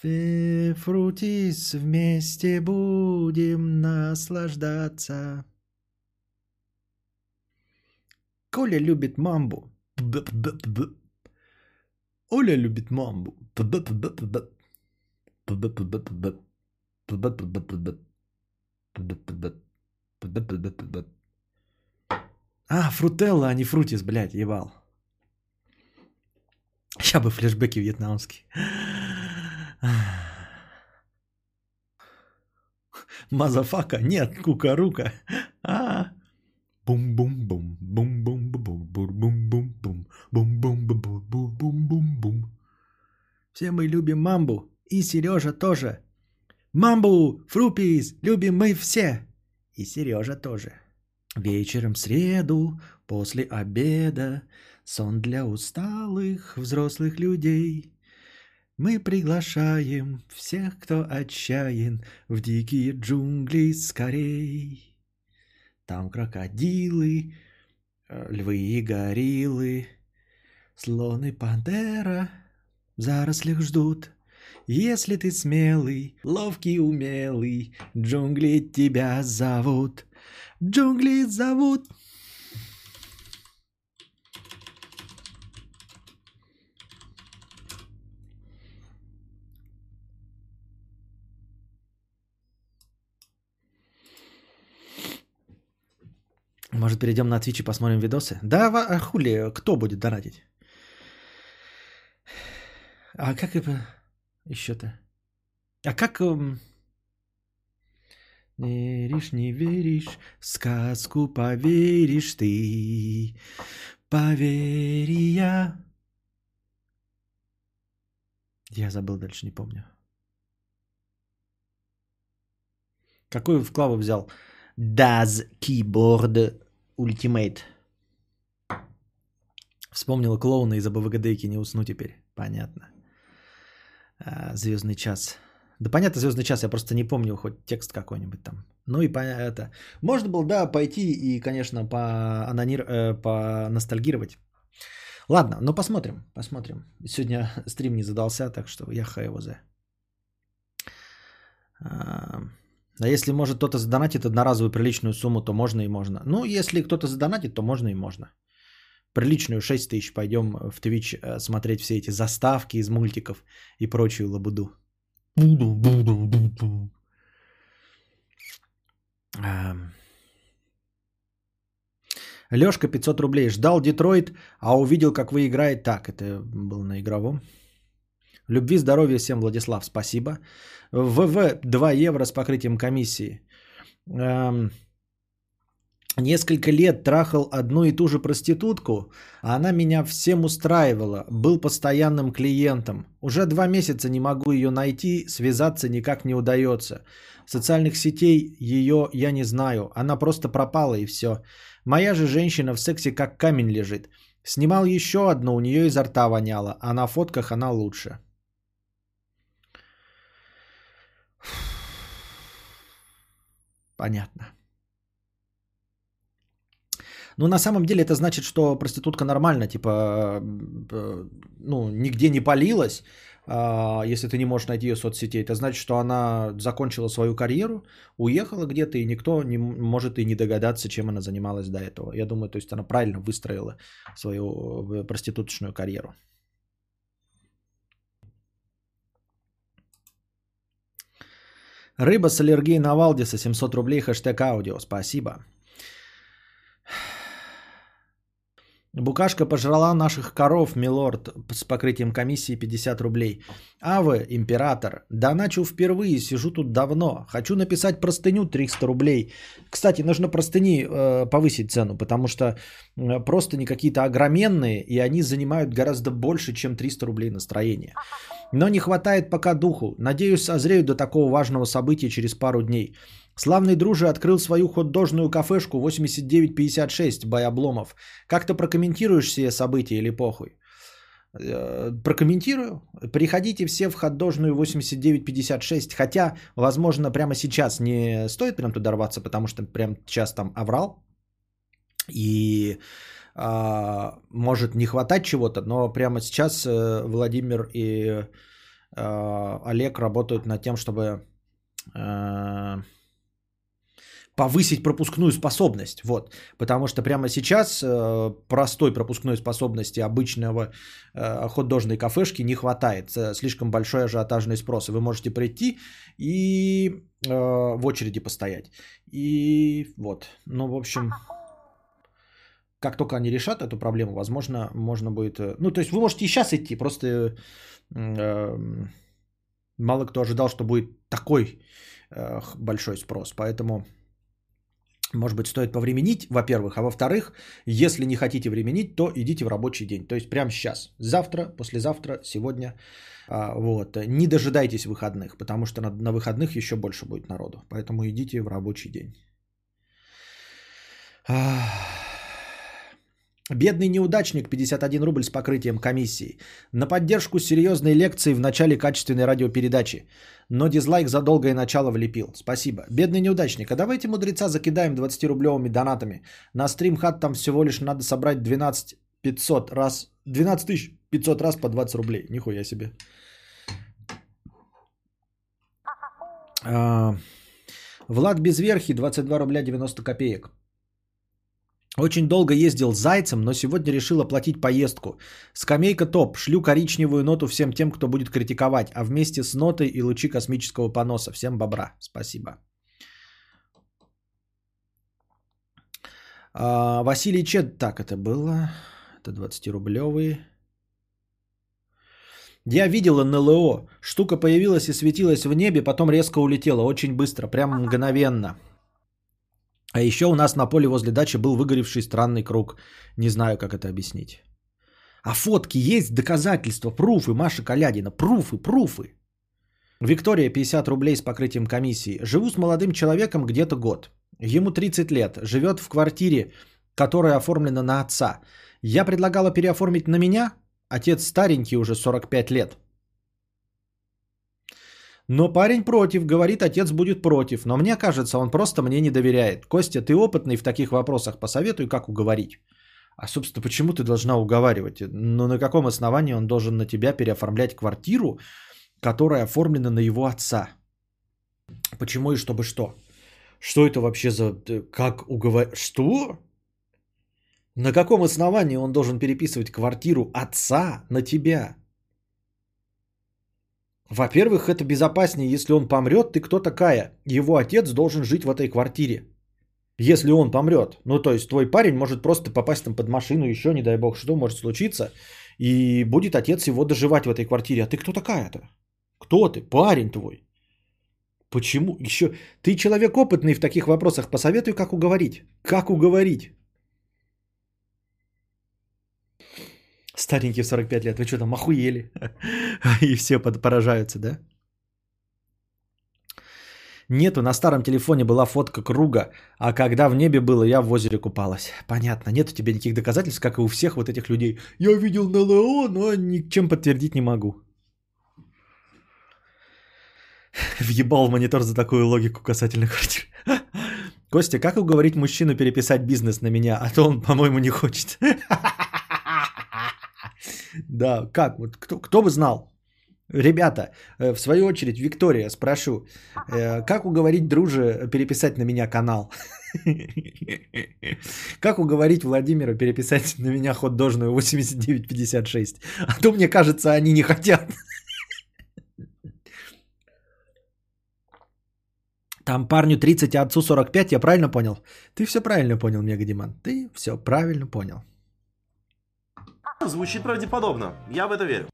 Фрутис, вместе будем наслаждаться. Коля любит мамбу. Оля любит мамбу. А, фрутелла, а не фрутис, блядь, ебал. Сейчас бы флешбеки вьетнамские. Мазафака, нет, кукарука. А. Бум-бум-бум, бум-бум-бум, бум-бум-бум, бум-бум-бум-бум-бум-бум. Все мы любим мамбу, и Сережа тоже. Мамбу, фрупис, любим мы все. И Сережа тоже. Вечером в среду, после обеда, сон для усталых взрослых людей. Мы приглашаем всех, кто отчаян, в дикие джунгли скорей. Там крокодилы, э, львы и гориллы, слон и пантера в зарослях ждут. Если ты смелый, ловкий, умелый, джунгли тебя зовут. Джунгли зовут. Может, перейдем на Twitch и посмотрим видосы? Да, а хули, кто будет донатить? А как это еще-то? А как... Эм, не веришь, не веришь, в сказку поверишь ты. Поверь я. Я забыл, дальше не помню. Какой вклав взял? Does Keyboard Ultimate. Вспомнил клоуна из АБВГДейки, не усну теперь. Понятно. А, Звездный час. Да понятно, Звездный час, я просто не помню хоть текст какой-нибудь там. Ну и по это. Можно было, да, пойти и, конечно, по, анонир, э, по ностальгировать. Ладно, ну посмотрим, посмотрим. Сегодня стрим не задался, так что я его за. А, если может кто-то задонатит одноразовую приличную сумму, то можно и можно. Ну, если кто-то задонатит, то можно и можно. Приличную 6 тысяч пойдем в Twitch э, смотреть все эти заставки из мультиков и прочую лабуду. Лешка 500 рублей. Ждал Детройт, а увидел, как вы играете. Так, это был на игровом. Любви, здоровья всем, Владислав, спасибо. ВВ 2 евро с покрытием комиссии. Эм, несколько лет трахал одну и ту же проститутку, а она меня всем устраивала, был постоянным клиентом. Уже два месяца не могу ее найти, связаться никак не удается. Социальных сетей ее я не знаю, она просто пропала и все. Моя же женщина в сексе как камень лежит. Снимал еще одну, у нее изо рта воняло, а на фотках она лучше. Понятно. Ну, на самом деле это значит, что проститутка нормально, типа, э, ну, нигде не палилась, а, если ты не можешь найти ее в соцсетей. Это значит, что она закончила свою карьеру, уехала где-то, и никто не может и не догадаться, чем она занималась до этого. Я думаю, то есть она правильно выстроила свою э, проституточную карьеру. Рыба с аллергией на Валдиса, 700 рублей, хэштег аудио. Спасибо. Букашка пожрала наших коров, милорд, с покрытием комиссии 50 рублей. А вы, император, да начал впервые, сижу тут давно. Хочу написать простыню 300 рублей. Кстати, нужно простыни э, повысить цену, потому что э, простыни какие-то огроменные, и они занимают гораздо больше, чем 300 рублей настроения. Но не хватает пока духу. Надеюсь, созреют до такого важного события через пару дней. Славный друже открыл свою хот-дожную кафешку 8956 Баябломов. Как ты прокомментируешь все события или похуй? Э, прокомментирую. Приходите все в хот-дожную 8956. Хотя, возможно, прямо сейчас не стоит прям туда рваться, потому что прям сейчас там аврал. И а, может не хватать чего-то, но прямо сейчас э, Владимир и а, Олег работают над тем, чтобы а, повысить пропускную способность. Вот. Потому что прямо сейчас э, простой пропускной способности обычного э, хот-дожной кафешки не хватает. Слишком большой ажиотажный спрос. И вы можете прийти и э, в очереди постоять. И вот. Ну, в общем как только они решат эту проблему, возможно, можно будет... Э, ну, то есть вы можете и сейчас идти, просто э, мало кто ожидал, что будет такой э, большой спрос. Поэтому, может быть, стоит повременить, во-первых. А во-вторых, если не хотите временить, то идите в рабочий день. То есть прямо сейчас, завтра, послезавтра, сегодня. Э, вот. Не дожидайтесь выходных, потому что на выходных еще больше будет народу. Поэтому идите в рабочий день. Бедный неудачник, 51 рубль с покрытием комиссии. На поддержку серьезной лекции в начале качественной радиопередачи. Но дизлайк за долгое начало влепил. Спасибо. Бедный неудачник, а давайте мудреца закидаем 20-рублевыми донатами. На стримхат там всего лишь надо собрать 12 500 раз, 12 500 раз по 20 рублей. Нихуя себе. А, Влад Безверхи, 22 рубля 90 копеек. Очень долго ездил зайцем, но сегодня решил оплатить поездку. Скамейка топ. Шлю коричневую ноту всем тем, кто будет критиковать, а вместе с нотой и лучи космического поноса. Всем бобра. Спасибо. А, Василий Чед. Так, это было. Это 20-рублевые. Я видел НЛО. Штука появилась и светилась в небе, потом резко улетела. Очень быстро, прям мгновенно. А еще у нас на поле возле дачи был выгоревший странный круг. Не знаю, как это объяснить. А фотки есть, доказательства, пруфы, Маша Калядина, пруфы, пруфы. Виктория, 50 рублей с покрытием комиссии. Живу с молодым человеком где-то год. Ему 30 лет. Живет в квартире, которая оформлена на отца. Я предлагала переоформить на меня. Отец старенький, уже 45 лет. Но парень против, говорит, отец будет против. Но мне кажется, он просто мне не доверяет. Костя, ты опытный в таких вопросах, посоветуй, как уговорить. А, собственно, почему ты должна уговаривать? Ну, на каком основании он должен на тебя переоформлять квартиру, которая оформлена на его отца? Почему и чтобы что? Что это вообще за... Как уговорить? Что? На каком основании он должен переписывать квартиру отца на тебя? Во-первых, это безопаснее, если он помрет, ты кто такая? Его отец должен жить в этой квартире. Если он помрет. Ну, то есть твой парень может просто попасть там под машину, еще, не дай бог, что может случиться. И будет отец его доживать в этой квартире. А ты кто такая-то? Кто ты? Парень твой. Почему? Еще ты человек опытный в таких вопросах. Посоветуй, как уговорить. Как уговорить? Старенький в 45 лет. Вы что там, охуели? И все поражаются, да? Нету, на старом телефоне была фотка круга, а когда в небе было, я в озере купалась. Понятно, нет у тебя никаких доказательств, как и у всех вот этих людей. Я видел на ЛО, но ничем подтвердить не могу. Въебал в монитор за такую логику касательно квартир. Костя, как уговорить мужчину переписать бизнес на меня, а то он, по-моему, не хочет. Да, как? Вот кто, кто бы знал? Ребята, э, в свою очередь, Виктория, спрошу, э, как уговорить друже переписать на меня канал? Как уговорить Владимира переписать на меня ход дожную 8956? А то, мне кажется, они не хотят. Там парню 30, а отцу 45, я правильно понял? Ты все правильно понял, Мегадиман. Ты все правильно понял. Звучит правдеподобно. Я в это верю.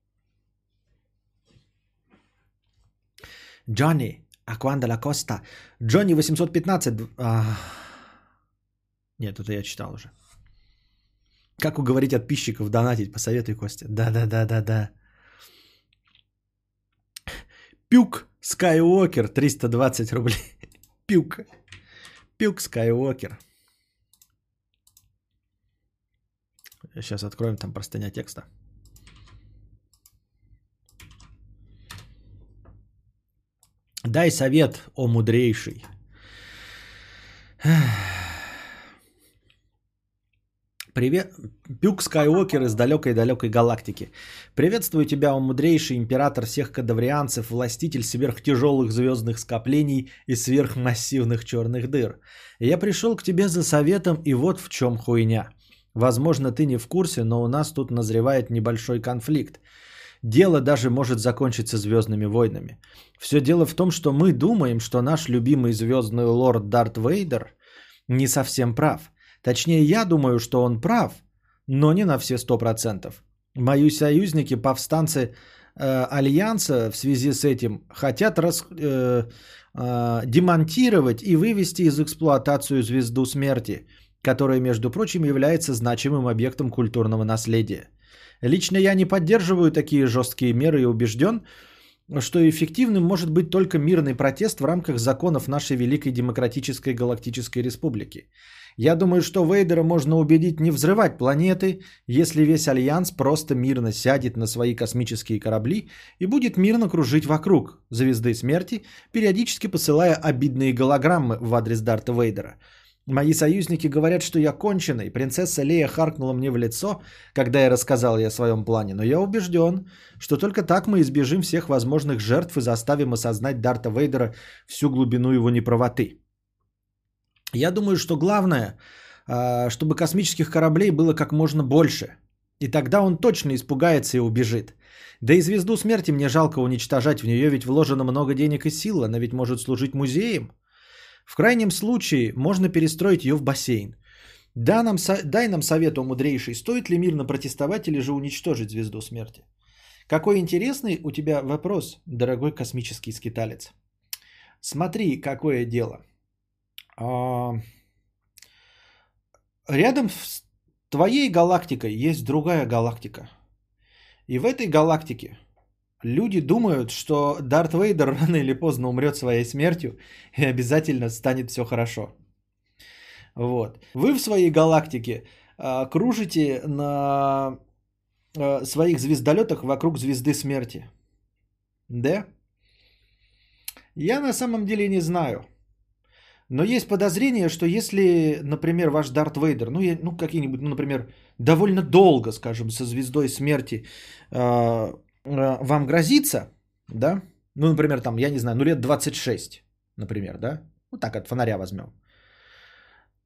Джонни, Акванда Ла Коста. Джонни 815. А... Нет, это я читал уже. Как уговорить подписчиков донатить? Посоветуй, Костя. Да-да-да-да-да. Пюк Скайуокер 320 рублей. Пюк. Пюк Скайуокер. Сейчас откроем там простыня текста. Дай совет, о мудрейший. Привет, Пюк Скайуокер из далекой-далекой галактики. Приветствую тебя, о мудрейший император всех кадаврианцев, властитель сверхтяжелых звездных скоплений и сверхмассивных черных дыр. Я пришел к тебе за советом, и вот в чем хуйня. Возможно, ты не в курсе, но у нас тут назревает небольшой конфликт. Дело даже может закончиться звездными войнами. Все дело в том, что мы думаем, что наш любимый звездный лорд Дарт Вейдер не совсем прав. Точнее, я думаю, что он прав, но не на все сто процентов. Мои союзники, повстанцы э, Альянса в связи с этим хотят рас, э, э, демонтировать и вывести из эксплуатацию звезду смерти – которая, между прочим, является значимым объектом культурного наследия. Лично я не поддерживаю такие жесткие меры и убежден, что эффективным может быть только мирный протест в рамках законов нашей Великой Демократической Галактической Республики. Я думаю, что Вейдера можно убедить не взрывать планеты, если весь Альянс просто мирно сядет на свои космические корабли и будет мирно кружить вокруг звезды смерти, периодически посылая обидные голограммы в адрес Дарта Вейдера – Мои союзники говорят, что я конченый. Принцесса Лея харкнула мне в лицо, когда я рассказал ей о своем плане. Но я убежден, что только так мы избежим всех возможных жертв и заставим осознать Дарта Вейдера всю глубину его неправоты. Я думаю, что главное, а, чтобы космических кораблей было как можно больше. И тогда он точно испугается и убежит. Да и звезду смерти мне жалко уничтожать. В нее ведь вложено много денег и сил. Она ведь может служить музеем. В крайнем случае можно перестроить ее в бассейн. Да, нам, дай нам совет, о мудрейший, стоит ли мирно протестовать или же уничтожить звезду смерти? Какой интересный у тебя вопрос, дорогой космический скиталец. Смотри, какое дело. А... Рядом с твоей галактикой есть другая галактика. И в этой галактике люди думают, что Дарт Вейдер рано или поздно умрет своей смертью и обязательно станет все хорошо. Вот. Вы в своей галактике а, кружите на а, своих звездолетах вокруг звезды смерти. Да? Я на самом деле не знаю. Но есть подозрение, что если, например, ваш Дарт Вейдер, ну, я, ну какие-нибудь, ну, например, довольно долго, скажем, со звездой смерти э, э, вам грозится, да, ну, например, там, я не знаю, ну, лет 26, например, да, ну, так от фонаря возьмем,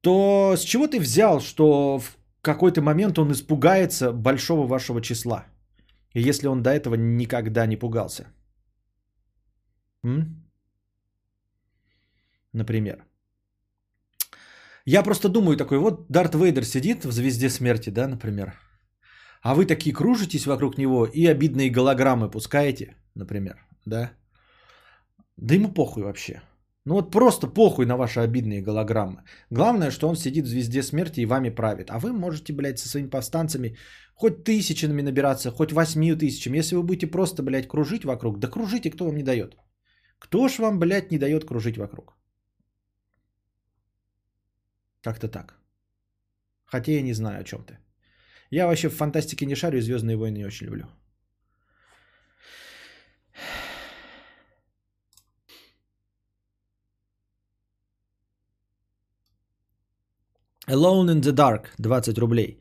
то с чего ты взял, что в какой-то момент он испугается большого вашего числа, если он до этого никогда не пугался? М? Например. Я просто думаю такой, вот Дарт Вейдер сидит в «Звезде смерти», да, например. А вы такие кружитесь вокруг него и обидные голограммы пускаете, например, да. Да ему похуй вообще. Ну вот просто похуй на ваши обидные голограммы. Главное, что он сидит в звезде смерти и вами правит. А вы можете, блядь, со своими повстанцами хоть тысячами набираться, хоть восьмию тысячами. Если вы будете просто, блядь, кружить вокруг, да кружите, кто вам не дает. Кто ж вам, блядь, не дает кружить вокруг? Как-то так. Хотя я не знаю, о чем ты. Я вообще в фантастике не шарю, Звездные войны не очень люблю. Alone in the Dark, 20 рублей.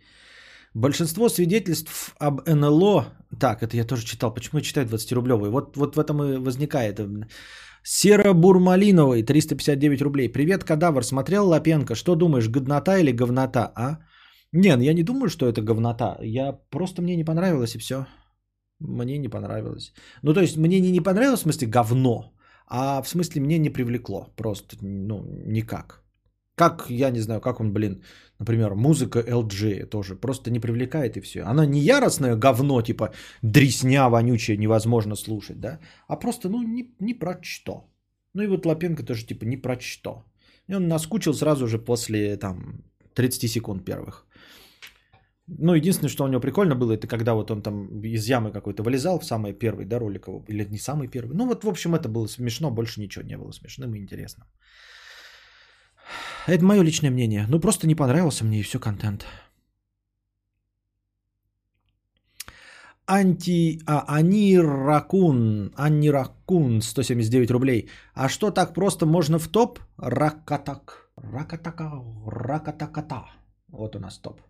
Большинство свидетельств об НЛО... Так, это я тоже читал. Почему я читаю 20-рублевые? Вот, вот в этом и возникает. Серо-бурмалиновый, 359 рублей. Привет, кадавр. Смотрел Лапенко. Что думаешь, годнота или говнота, а? Не, ну я не думаю, что это говнота. Я просто мне не понравилось и все. Мне не понравилось. Ну, то есть, мне не, не понравилось в смысле говно, а в смысле мне не привлекло. Просто, ну, никак. Как, я не знаю, как он, блин, например, музыка LG тоже просто не привлекает и все. Она не яростное говно, типа дресня вонючая, невозможно слушать, да, а просто, ну, не, не про что. Ну и вот Лапенко тоже, типа, не про что. И он наскучил сразу же после, там, 30 секунд первых. Ну, единственное, что у него прикольно было, это когда вот он там из ямы какой-то вылезал в самый первый, да, ролик его, или не самый первый. Ну, вот, в общем, это было смешно, больше ничего не было смешным и интересным. Это мое личное мнение. Ну, просто не понравился мне и все контент. Анти... А, Аниракун. Аниракун. 179 рублей. А что так просто можно в топ? Ракатак. Ракатака. Ракатаката. Вот у нас топ.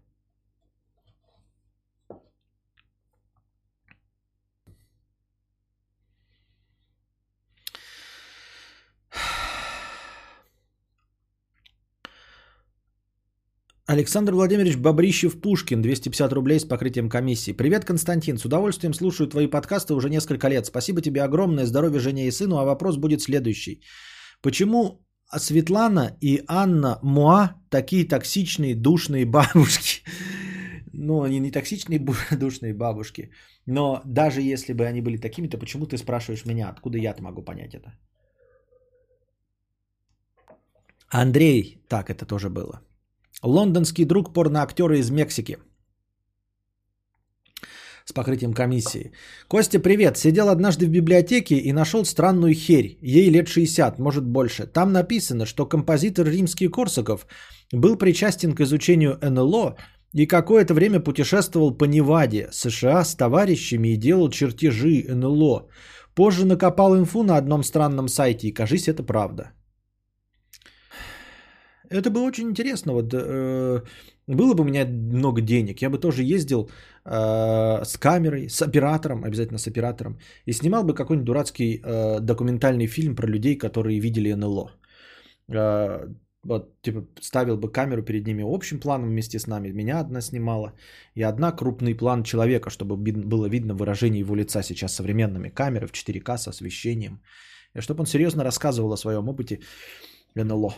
Александр Владимирович Бобрищев Пушкин, 250 рублей с покрытием комиссии. Привет, Константин. С удовольствием слушаю твои подкасты уже несколько лет. Спасибо тебе огромное, здоровья жене и сыну. А вопрос будет следующий. Почему Светлана и Анна Муа такие токсичные, душные бабушки? Ну, они не токсичные, душные бабушки. Но даже если бы они были такими, то почему ты спрашиваешь меня? Откуда я-то могу понять это? Андрей, так это тоже было. Лондонский друг порноактера из Мексики. С покрытием комиссии. Костя, привет. Сидел однажды в библиотеке и нашел странную херь. Ей лет 60, может больше. Там написано, что композитор римский Корсаков был причастен к изучению НЛО и какое-то время путешествовал по Неваде, США с товарищами и делал чертежи НЛО. Позже накопал инфу на одном странном сайте и, кажись, это правда. Это было очень интересно. Вот, э, было бы у меня много денег, я бы тоже ездил э, с камерой, с оператором, обязательно с оператором, и снимал бы какой-нибудь дурацкий э, документальный фильм про людей, которые видели НЛО. Э, вот, типа, ставил бы камеру перед ними общим планом вместе с нами, меня одна снимала, и одна крупный план человека, чтобы было видно выражение его лица сейчас современными камерами в 4К с освещением, и чтобы он серьезно рассказывал о своем опыте НЛО.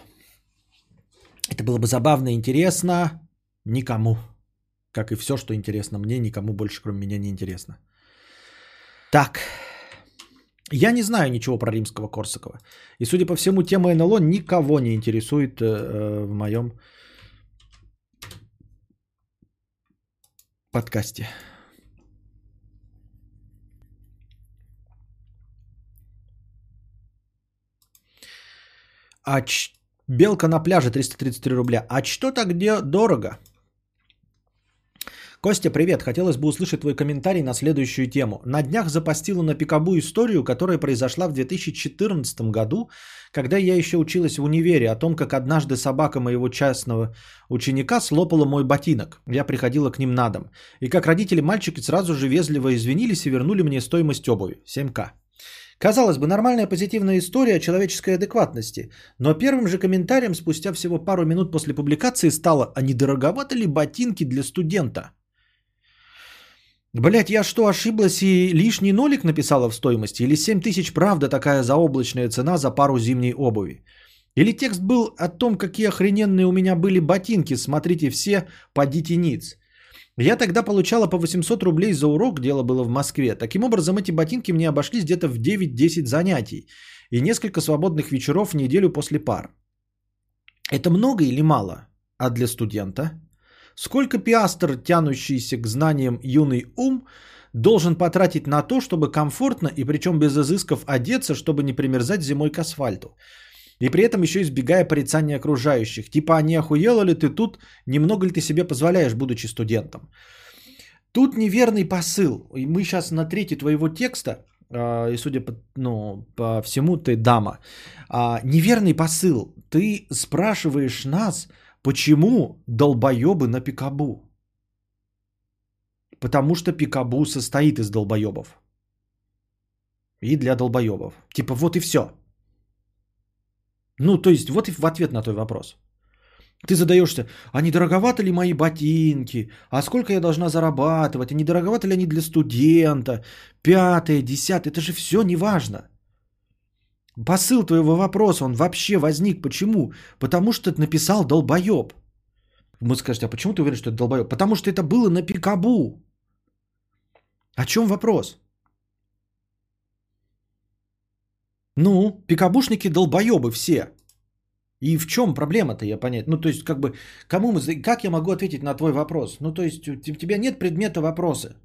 Это было бы забавно и интересно никому. Как и все, что интересно мне, никому больше, кроме меня, не интересно. Так. Я не знаю ничего про римского Корсакова. И, судя по всему, тема НЛО никого не интересует э, э в моем подкасте. А ч- Белка на пляже 333 рубля. А что так где дорого? Костя, привет. Хотелось бы услышать твой комментарий на следующую тему. На днях запостила на Пикабу историю, которая произошла в 2014 году, когда я еще училась в универе, о том, как однажды собака моего частного ученика слопала мой ботинок. Я приходила к ним на дом. И как родители мальчики сразу же вежливо извинились и вернули мне стоимость обуви. 7К. Казалось бы, нормальная позитивная история о человеческой адекватности, но первым же комментарием спустя всего пару минут после публикации стало «А не дороговаты ли ботинки для студента?» Блять, я что, ошиблась и лишний нолик написала в стоимости? Или 7 тысяч правда такая заоблачная цена за пару зимней обуви? Или текст был о том, какие охрененные у меня были ботинки, смотрите все, подите ниц. Я тогда получала по 800 рублей за урок, дело было в Москве. Таким образом, эти ботинки мне обошлись где-то в 9-10 занятий и несколько свободных вечеров в неделю после пар. Это много или мало? А для студента? Сколько пиастр, тянущийся к знаниям юный ум, должен потратить на то, чтобы комфортно и причем без изысков одеться, чтобы не примерзать зимой к асфальту? И при этом еще избегая порицания окружающих. Типа, а не охуела ли ты тут, немного ли ты себе позволяешь, будучи студентом? Тут неверный посыл. И мы сейчас на трети твоего текста, а, и судя по, ну, по всему, ты дама. А, неверный посыл. Ты спрашиваешь нас, почему долбоебы на пикабу? Потому что пикабу состоит из долбоебов. И для долбоебов. Типа вот и все. Ну, то есть, вот и в ответ на твой вопрос. Ты задаешься, а не дороговаты ли мои ботинки? А сколько я должна зарабатывать? А не дороговаты ли они для студента? Пятое, десятое, это же все не важно. Посыл твоего вопроса, он вообще возник. Почему? Потому что ты написал долбоеб. Вы скажете, а почему ты уверен, что это долбоеб? Потому что это было на пикабу. О чем вопрос? Ну, пикабушники долбоебы все. И в чем проблема-то, я понять? Ну, то есть, как бы, кому мы, как я могу ответить на твой вопрос? Ну, то есть, у тебя нет предмета вопроса.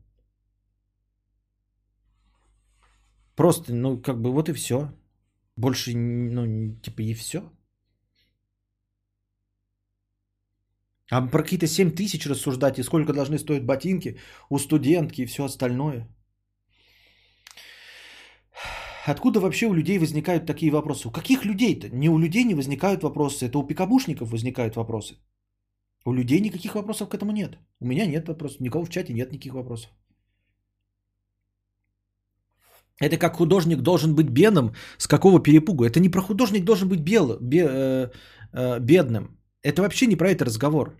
Просто, ну, как бы, вот и все. Больше, ну, типа, и все. А про какие-то 7 тысяч рассуждать, и сколько должны стоить ботинки у студентки и все остальное – Откуда вообще у людей возникают такие вопросы? У каких людей-то? Не у людей не возникают вопросы, это у пикабушников возникают вопросы. У людей никаких вопросов к этому нет. У меня нет вопросов, никого в чате нет никаких вопросов. Это как художник должен быть бедным, с какого перепугу? Это не про художник должен быть бел, бе, э, э, бедным. Это вообще не про это разговор.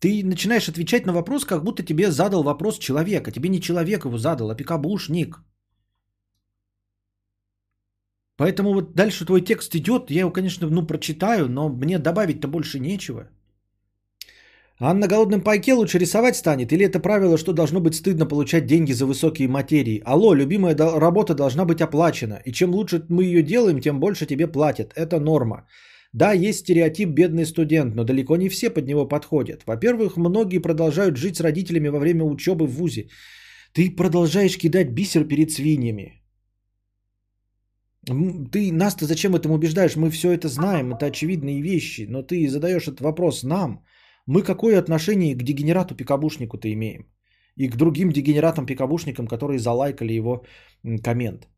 Ты начинаешь отвечать на вопрос, как будто тебе задал вопрос человека. Тебе не человек его задал, а пикабушник. Поэтому вот дальше твой текст идет, я его, конечно, ну, прочитаю, но мне добавить-то больше нечего. Анна на голодном пайке лучше рисовать станет? Или это правило, что должно быть стыдно получать деньги за высокие материи? Алло, любимая работа должна быть оплачена. И чем лучше мы ее делаем, тем больше тебе платят. Это норма. Да, есть стереотип бедный студент, но далеко не все под него подходят. Во-первых, многие продолжают жить с родителями во время учебы в ВУЗе. Ты продолжаешь кидать бисер перед свиньями. Ты нас-то зачем этим убеждаешь? Мы все это знаем, это очевидные вещи, но ты задаешь этот вопрос нам. Мы какое отношение к дегенерату-пикабушнику-то имеем? И к другим дегенератам-пикабушникам, которые залайкали его коммент.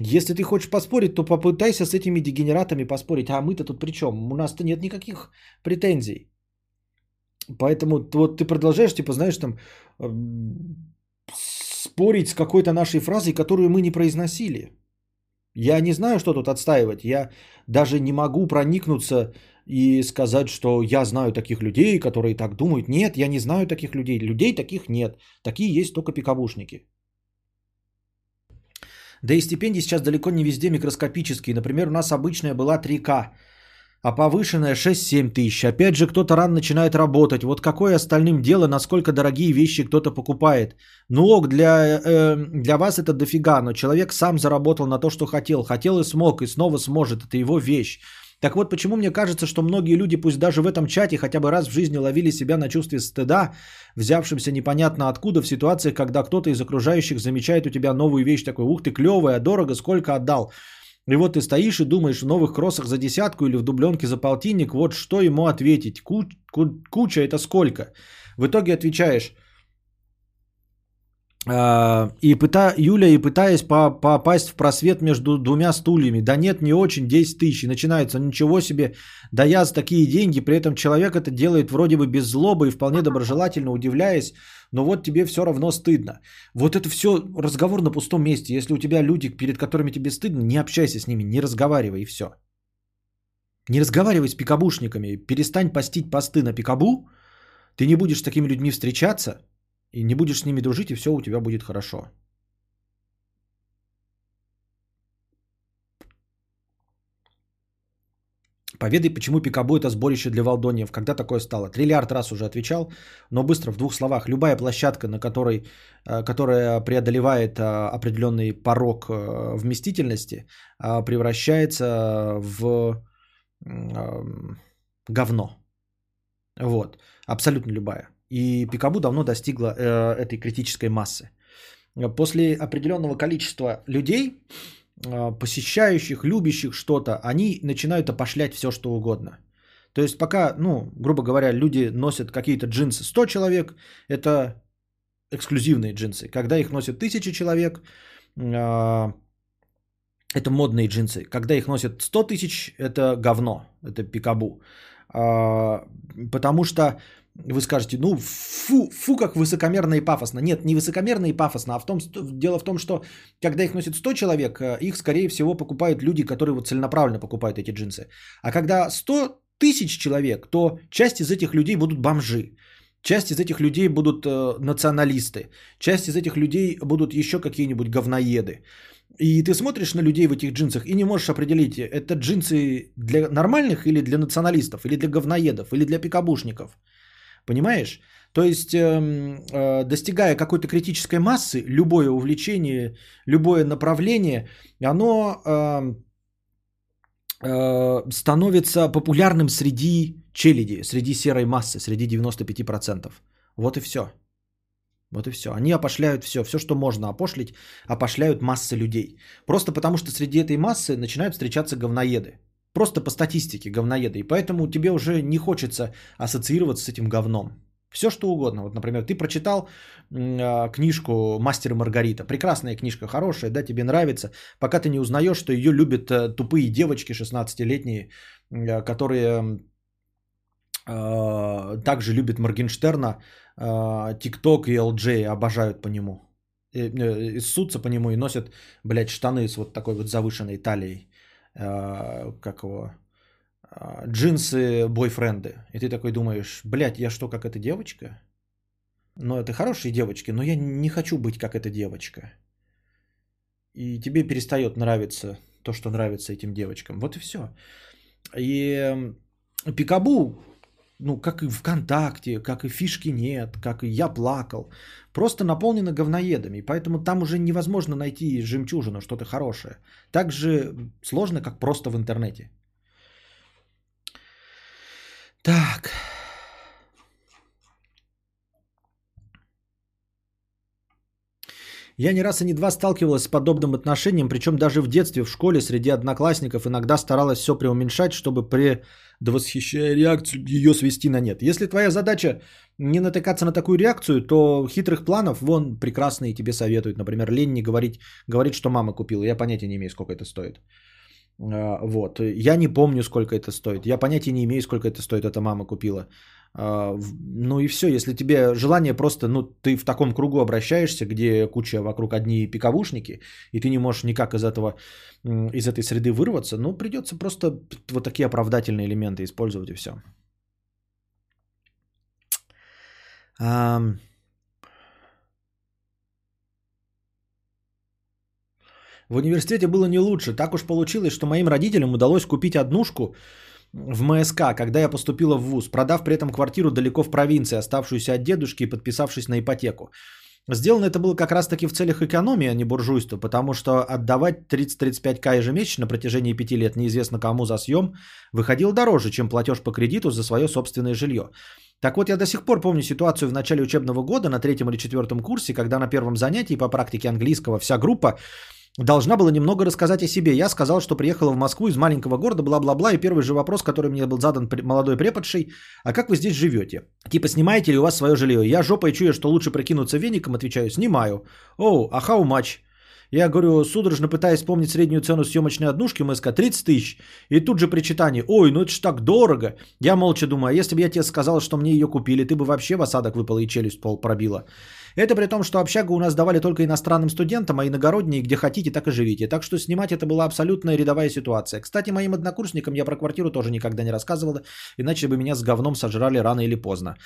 Если ты хочешь поспорить, то попытайся с этими дегенератами поспорить. А мы-то тут при чем? У нас-то нет никаких претензий. Поэтому вот ты продолжаешь, типа, знаешь, там, спорить с какой-то нашей фразой, которую мы не произносили. Я не знаю, что тут отстаивать. Я даже не могу проникнуться и сказать, что я знаю таких людей, которые так думают. Нет, я не знаю таких людей. Людей таких нет. Такие есть только пикабушники. Да и стипендии сейчас далеко не везде микроскопические. Например, у нас обычная была 3К а повышенная 6-7 тысяч. Опять же, кто-то рано начинает работать. Вот какое остальным дело, насколько дорогие вещи кто-то покупает. Ну ок, для, э, для вас это дофига, но человек сам заработал на то, что хотел. Хотел и смог, и снова сможет. Это его вещь. Так вот, почему мне кажется, что многие люди, пусть даже в этом чате, хотя бы раз в жизни ловили себя на чувстве стыда, взявшимся непонятно откуда, в ситуации, когда кто-то из окружающих замечает у тебя новую вещь, такой, ух ты, клевая, дорого, сколько отдал. И вот ты стоишь и думаешь в новых кроссах за десятку или в дубленке за полтинник, вот что ему ответить. Ку- ку- куча это сколько? В итоге отвечаешь, и пыта, Юля, и пытаясь попасть в просвет между двумя стульями. Да нет, не очень, 10 тысяч. И начинается, ничего себе, да я за такие деньги. При этом человек это делает вроде бы без злобы и вполне доброжелательно, удивляясь. Но вот тебе все равно стыдно. Вот это все разговор на пустом месте. Если у тебя люди, перед которыми тебе стыдно, не общайся с ними, не разговаривай и все. Не разговаривай с пикабушниками. Перестань постить посты на пикабу. Ты не будешь с такими людьми встречаться – и не будешь с ними дружить, и все у тебя будет хорошо. Поведай, почему Пикабу это сборище для Валдониев. Когда такое стало? Триллиард раз уже отвечал, но быстро, в двух словах. Любая площадка, на которой, э, которая преодолевает э, определенный порог э, вместительности, превращается в говно. Вот. Абсолютно любая. И Пикабу давно достигла э, этой критической массы. После определенного количества людей, э, посещающих, любящих что-то, они начинают опошлять все, что угодно. То есть пока, ну, грубо говоря, люди носят какие-то джинсы 100 человек, это эксклюзивные джинсы. Когда их носят тысячи человек, э, это модные джинсы. Когда их носят 100 тысяч, это говно, это пикабу. Э, потому что вы скажете, ну фу, фу, как высокомерно и пафосно. Нет, не высокомерно и пафосно, а в том, дело в том, что когда их носит 100 человек, э, их, скорее всего, покупают люди, которые вот целенаправленно покупают эти джинсы. А когда 100 тысяч человек, то часть из этих людей будут бомжи. Часть из этих людей будут э, националисты. Часть из этих людей будут еще какие-нибудь говноеды. И ты смотришь на людей в этих джинсах и не можешь определить, это джинсы для нормальных или для националистов, или для говноедов, или для пикабушников. Понимаешь? То есть, э, э, достигая какой-то критической массы, любое увлечение, любое направление, оно э, э, становится популярным среди челяди, среди серой массы, среди 95%. Вот и все. Вот и все. Они опошляют все. Все, что можно опошлить, опошляют массы людей. Просто потому, что среди этой массы начинают встречаться говноеды. Просто по статистике говноеды. И поэтому тебе уже не хочется ассоциироваться с этим говном. Все что угодно. Вот, например, ты прочитал э, книжку «Мастер и Маргарита». Прекрасная книжка, хорошая, да, тебе нравится. Пока ты не узнаешь, что ее любят э, тупые девочки 16-летние, э, которые э, также любят Моргенштерна, ТикТок э, и LJ, обожают по нему. И, э, ссутся по нему и носят, блядь, штаны с вот такой вот завышенной талией. Э, как его, э, джинсы бойфренды. И ты такой думаешь, блядь, я что, как эта девочка? Ну, это хорошие девочки, но я не хочу быть как эта девочка. И тебе перестает нравиться то, что нравится этим девочкам. Вот и все. И Пикабу, ну, как и ВКонтакте, как и фишки нет, как и я плакал, просто наполнено говноедами. Поэтому там уже невозможно найти жемчужину, что-то хорошее. Так же сложно, как просто в интернете. Так. Я не раз и не два сталкивалась с подобным отношением, причем даже в детстве, в школе, среди одноклассников иногда старалась все преуменьшать, чтобы при предвосхищая реакцию ее свести на нет. Если твоя задача не натыкаться на такую реакцию, то хитрых планов вон прекрасные тебе советуют. Например, лень не говорить, говорить, что мама купила. Я понятия не имею, сколько это стоит. А, вот. Я не помню, сколько это стоит. Я понятия не имею, сколько это стоит. Это мама купила. А, ну и все, если тебе желание просто, ну ты в таком кругу обращаешься, где куча вокруг одни пиковушники, и ты не можешь никак из этого, из этой среды вырваться, ну придется просто вот такие оправдательные элементы использовать и все. В университете было не лучше. Так уж получилось, что моим родителям удалось купить однушку в МСК, когда я поступила в ВУЗ, продав при этом квартиру далеко в провинции, оставшуюся от дедушки и подписавшись на ипотеку. Сделано это было как раз таки в целях экономии, а не буржуйства, потому что отдавать 30-35к ежемесячно на протяжении 5 лет неизвестно кому за съем выходил дороже, чем платеж по кредиту за свое собственное жилье. Так вот, я до сих пор помню ситуацию в начале учебного года на третьем или четвертом курсе, когда на первом занятии по практике английского вся группа Должна была немного рассказать о себе. Я сказал, что приехала в Москву из маленького города, бла-бла-бла. И первый же вопрос, который мне был задан молодой преподшей, а как вы здесь живете? Типа, снимаете ли у вас свое жилье? Я жопой чую, что лучше прикинуться веником, отвечаю, снимаю. Оу, а how much? Я говорю, судорожно пытаясь вспомнить среднюю цену съемочной однушки МСК 30 тысяч. И тут же причитание. Ой, ну это ж так дорого. Я молча думаю, а если бы я тебе сказал, что мне ее купили, ты бы вообще в осадок выпала и челюсть пол пробила. Это при том, что общагу у нас давали только иностранным студентам, а иногородние, где хотите, так и живите. Так что снимать это была абсолютная рядовая ситуация. Кстати, моим однокурсникам я про квартиру тоже никогда не рассказывала, иначе бы меня с говном сожрали рано или поздно.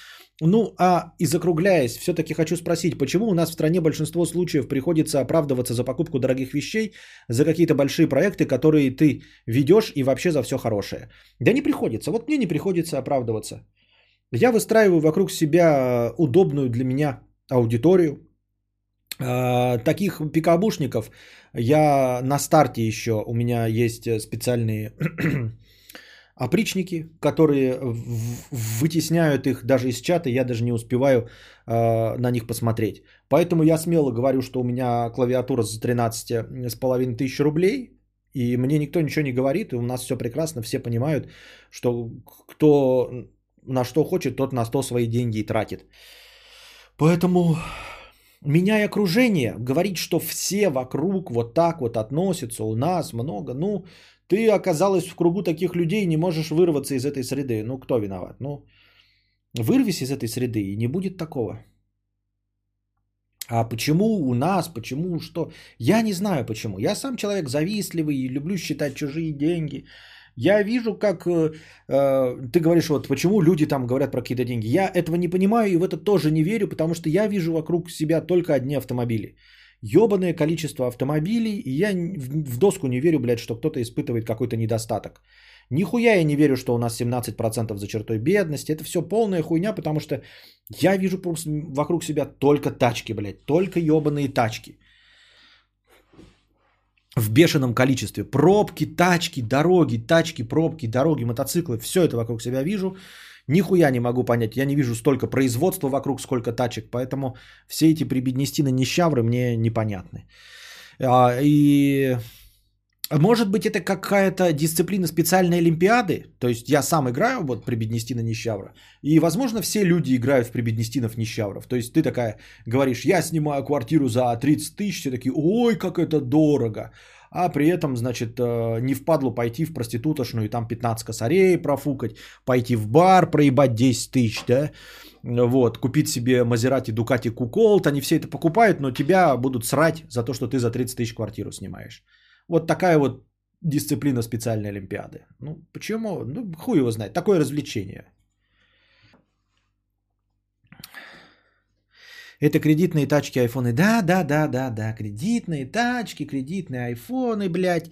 Ну, а и закругляясь, все-таки хочу спросить, почему у нас в стране большинство случаев приходится оправдываться за покупку дорогих вещей, за какие-то большие проекты, которые ты ведешь и вообще за все хорошее? Да не приходится. Вот мне не приходится оправдываться. Я выстраиваю вокруг себя удобную для меня аудиторию. А, таких пикабушников я на старте еще, у меня есть специальные опричники, которые вытесняют их даже из чата, я даже не успеваю а, на них посмотреть. Поэтому я смело говорю, что у меня клавиатура за 13 с половиной тысяч рублей, и мне никто ничего не говорит, и у нас все прекрасно, все понимают, что кто на что хочет, тот на то свои деньги и тратит. Поэтому меняя окружение, говорить, что все вокруг вот так вот относятся, у нас много, ну, ты оказалась в кругу таких людей, не можешь вырваться из этой среды. Ну, кто виноват? Ну, вырвись из этой среды, и не будет такого. А почему у нас, почему что? Я не знаю почему. Я сам человек завистливый и люблю считать чужие деньги. Я вижу, как э, э, ты говоришь, вот почему люди там говорят про какие-то деньги. Я этого не понимаю и в это тоже не верю, потому что я вижу вокруг себя только одни автомобили. Ебаное количество автомобилей, и я в доску не верю, блядь, что кто-то испытывает какой-то недостаток. Нихуя я не верю, что у нас 17% за чертой бедности. Это все полная хуйня, потому что я вижу вокруг себя только тачки, блядь. Только ебаные тачки в бешеном количестве. Пробки, тачки, дороги, тачки, пробки, дороги, мотоциклы. Все это вокруг себя вижу. Нихуя не могу понять. Я не вижу столько производства вокруг, сколько тачек. Поэтому все эти прибеднестины нищавры мне непонятны. А, и может быть, это какая-то дисциплина специальной олимпиады? То есть я сам играю вот Прибеднестина Нищавра. И, возможно, все люди играют в Прибеднестинов Нищавров. То есть ты такая говоришь, я снимаю квартиру за 30 тысяч, все такие, ой, как это дорого. А при этом, значит, э, не впадло пойти в проститутошную и там 15 косарей профукать, пойти в бар, проебать 10 тысяч, да, вот, купить себе Мазерати, Дукати, Куколт, они все это покупают, но тебя будут срать за то, что ты за 30 тысяч квартиру снимаешь. Вот такая вот дисциплина специальной Олимпиады. Ну, почему? Ну, хуй его знает. Такое развлечение. Это кредитные тачки, айфоны. Да, да, да, да, да. Кредитные тачки, кредитные айфоны, блядь.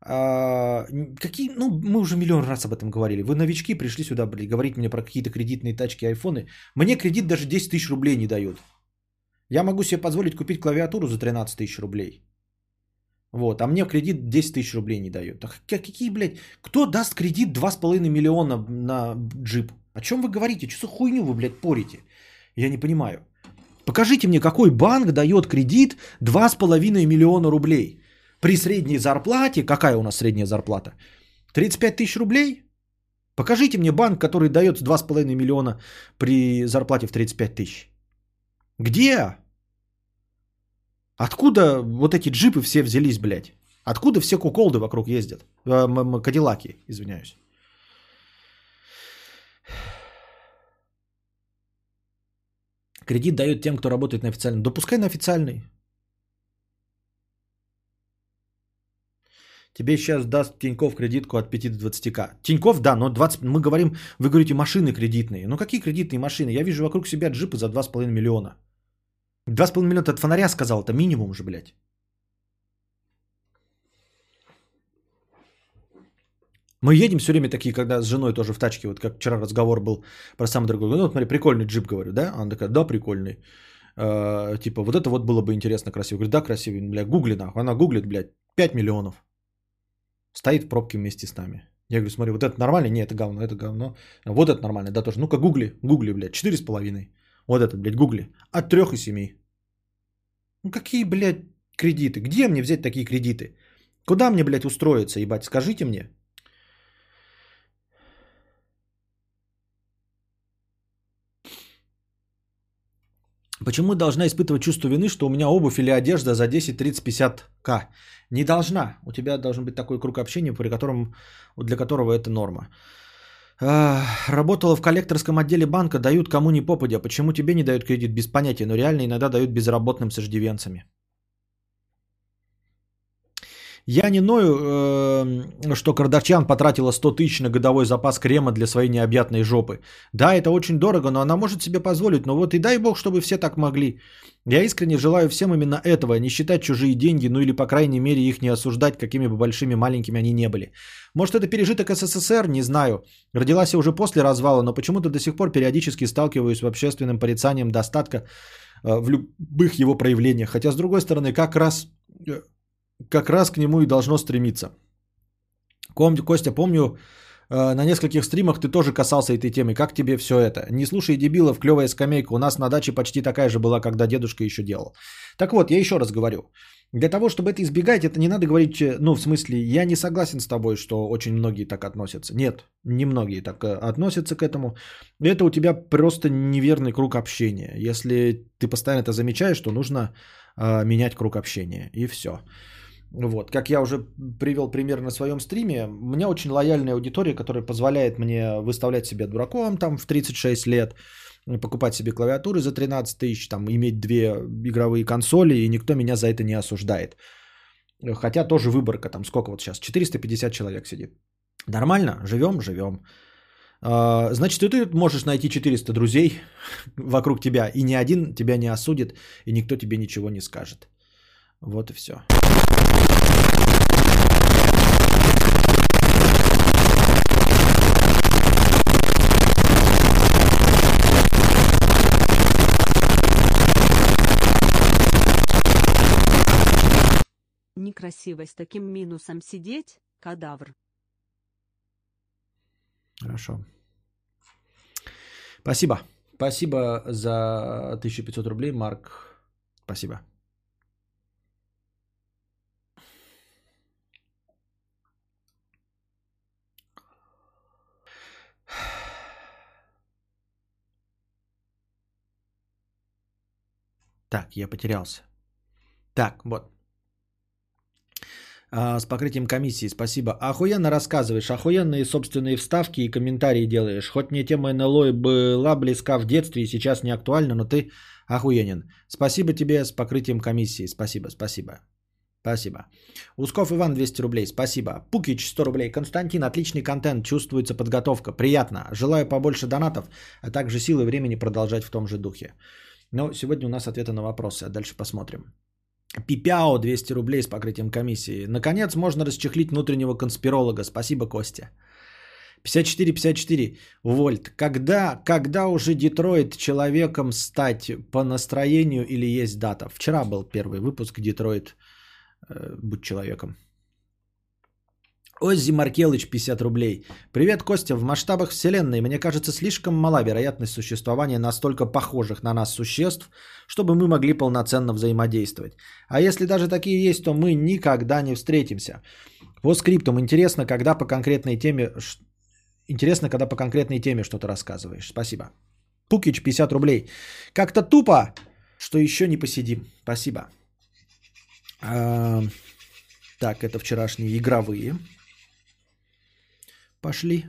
А, какие, ну, мы уже миллион раз об этом говорили. Вы новички пришли сюда, блядь, говорить мне про какие-то кредитные тачки, айфоны. Мне кредит даже 10 тысяч рублей не дают. Я могу себе позволить купить клавиатуру за 13 тысяч рублей. Вот, а мне кредит 10 тысяч рублей не дают. А какие, блядь, кто даст кредит 2,5 миллиона на джип? О чем вы говорите? Что за хуйню вы, блядь, порите? Я не понимаю. Покажите мне, какой банк дает кредит 2,5 миллиона рублей. При средней зарплате, какая у нас средняя зарплата? 35 тысяч рублей? Покажите мне банк, который дает 2,5 миллиона при зарплате в 35 тысяч. Где? Откуда вот эти джипы все взялись, блядь? Откуда все куколды вокруг ездят? Э, кадиллаки, извиняюсь. Кредит дают тем, кто работает на официальном. Да пускай на официальный. Тебе сейчас даст Тиньков кредитку от 5 до 20к. Тиньков, да, но 20, мы говорим, вы говорите машины кредитные. Ну какие кредитные машины? Я вижу вокруг себя джипы за 2,5 миллиона. 2,5 миллиона от фонаря сказал, это минимум же, блядь. Мы едем все время такие, когда с женой тоже в тачке, вот как вчера разговор был про самый дорогой. Ну, вот смотри, прикольный джип, говорю, да? Она такая, да, прикольный. Э, типа, вот это вот было бы интересно, красиво. Говорю, да, красивый, бля, гугли нахуй. Она гуглит, блядь, 5 миллионов. Стоит в пробке вместе с нами. Я говорю, смотри, вот это нормально? Не, это говно, это говно. Вот это нормально, да, тоже. Ну-ка, гугли, гугли, блядь, четыре с половиной. Вот этот, блядь, гугли. От трех и семи. Ну какие, блядь, кредиты. Где мне взять такие кредиты? Куда мне, блядь, устроиться, ебать? Скажите мне. Почему должна испытывать чувство вины, что у меня обувь или одежда за 10, 30, 50к? Не должна. У тебя должен быть такой круг общения, при котором, для которого это норма. Работала в коллекторском отделе банка, дают кому ни попадя. Почему тебе не дают кредит? Без понятия, но реально иногда дают безработным с иждивенцами. Я не ною, э, что Кардачьян потратила 100 тысяч на годовой запас крема для своей необъятной жопы. Да, это очень дорого, но она может себе позволить. Но вот и дай бог, чтобы все так могли. Я искренне желаю всем именно этого, не считать чужие деньги, ну или по крайней мере их не осуждать, какими бы большими, маленькими они не были. Может это пережиток СССР, не знаю. Родилась я уже после развала, но почему-то до сих пор периодически сталкиваюсь с общественным порицанием достатка э, в любых его проявлениях. Хотя с другой стороны, как раз э, как раз к нему и должно стремиться. Костя, помню, на нескольких стримах ты тоже касался этой темы. Как тебе все это? Не слушай дебилов, клевая скамейка. У нас на даче почти такая же была, когда дедушка еще делал. Так вот, я еще раз говорю. Для того, чтобы это избегать, это не надо говорить, э, ну, в смысле, я не согласен с тобой, что очень многие так относятся. Нет, не многие так э, относятся к этому. Это у тебя просто неверный круг общения. Если ты постоянно это замечаешь, то нужно э, менять круг общения. И все. Вот, как я уже привел пример на своем стриме, у меня очень лояльная аудитория, которая позволяет мне выставлять себя дураком там в 36 лет, покупать себе клавиатуры за 13 тысяч, там иметь две игровые консоли, и никто меня за это не осуждает. Хотя тоже выборка, там сколько вот сейчас, 450 человек сидит. Нормально, живем, живем. А, значит, и ты можешь найти 400 друзей вокруг тебя, и ни один тебя не осудит, и никто тебе ничего не скажет. Вот и все. Некрасиво с таким минусом сидеть, кадавр. Хорошо. Спасибо. Спасибо за 1500 рублей, Марк. Спасибо. Так, я потерялся. Так, вот. А, с покрытием комиссии, спасибо. Охуенно рассказываешь, охуенные собственные вставки и комментарии делаешь. Хоть мне тема НЛО была близка в детстве и сейчас не актуальна, но ты охуенен. Спасибо тебе с покрытием комиссии. Спасибо, спасибо. Спасибо. Усков Иван 200 рублей. Спасибо. Пукич 100 рублей. Константин, отличный контент. Чувствуется подготовка. Приятно. Желаю побольше донатов, а также силы и времени продолжать в том же духе. Но сегодня у нас ответы на вопросы, а дальше посмотрим. Пипяо 200 рублей с покрытием комиссии. Наконец можно расчехлить внутреннего конспиролога. Спасибо, Костя. 54-54. Вольт. Когда, когда уже Детройт человеком стать по настроению или есть дата? Вчера был первый выпуск Детройт. Э, будь человеком. Оззи Маркелыч, 50 рублей. Привет, Костя. В масштабах Вселенной, мне кажется, слишком мала вероятность существования настолько похожих на нас существ, чтобы мы могли полноценно взаимодействовать. А если даже такие есть, то мы никогда не встретимся. По скриптам интересно, когда по конкретной теме... Интересно, когда по конкретной теме что-то рассказываешь. Спасибо. Пукич, 50 рублей. Как-то тупо, что еще не посидим. Спасибо. Так, это вчерашние игровые. Пошли.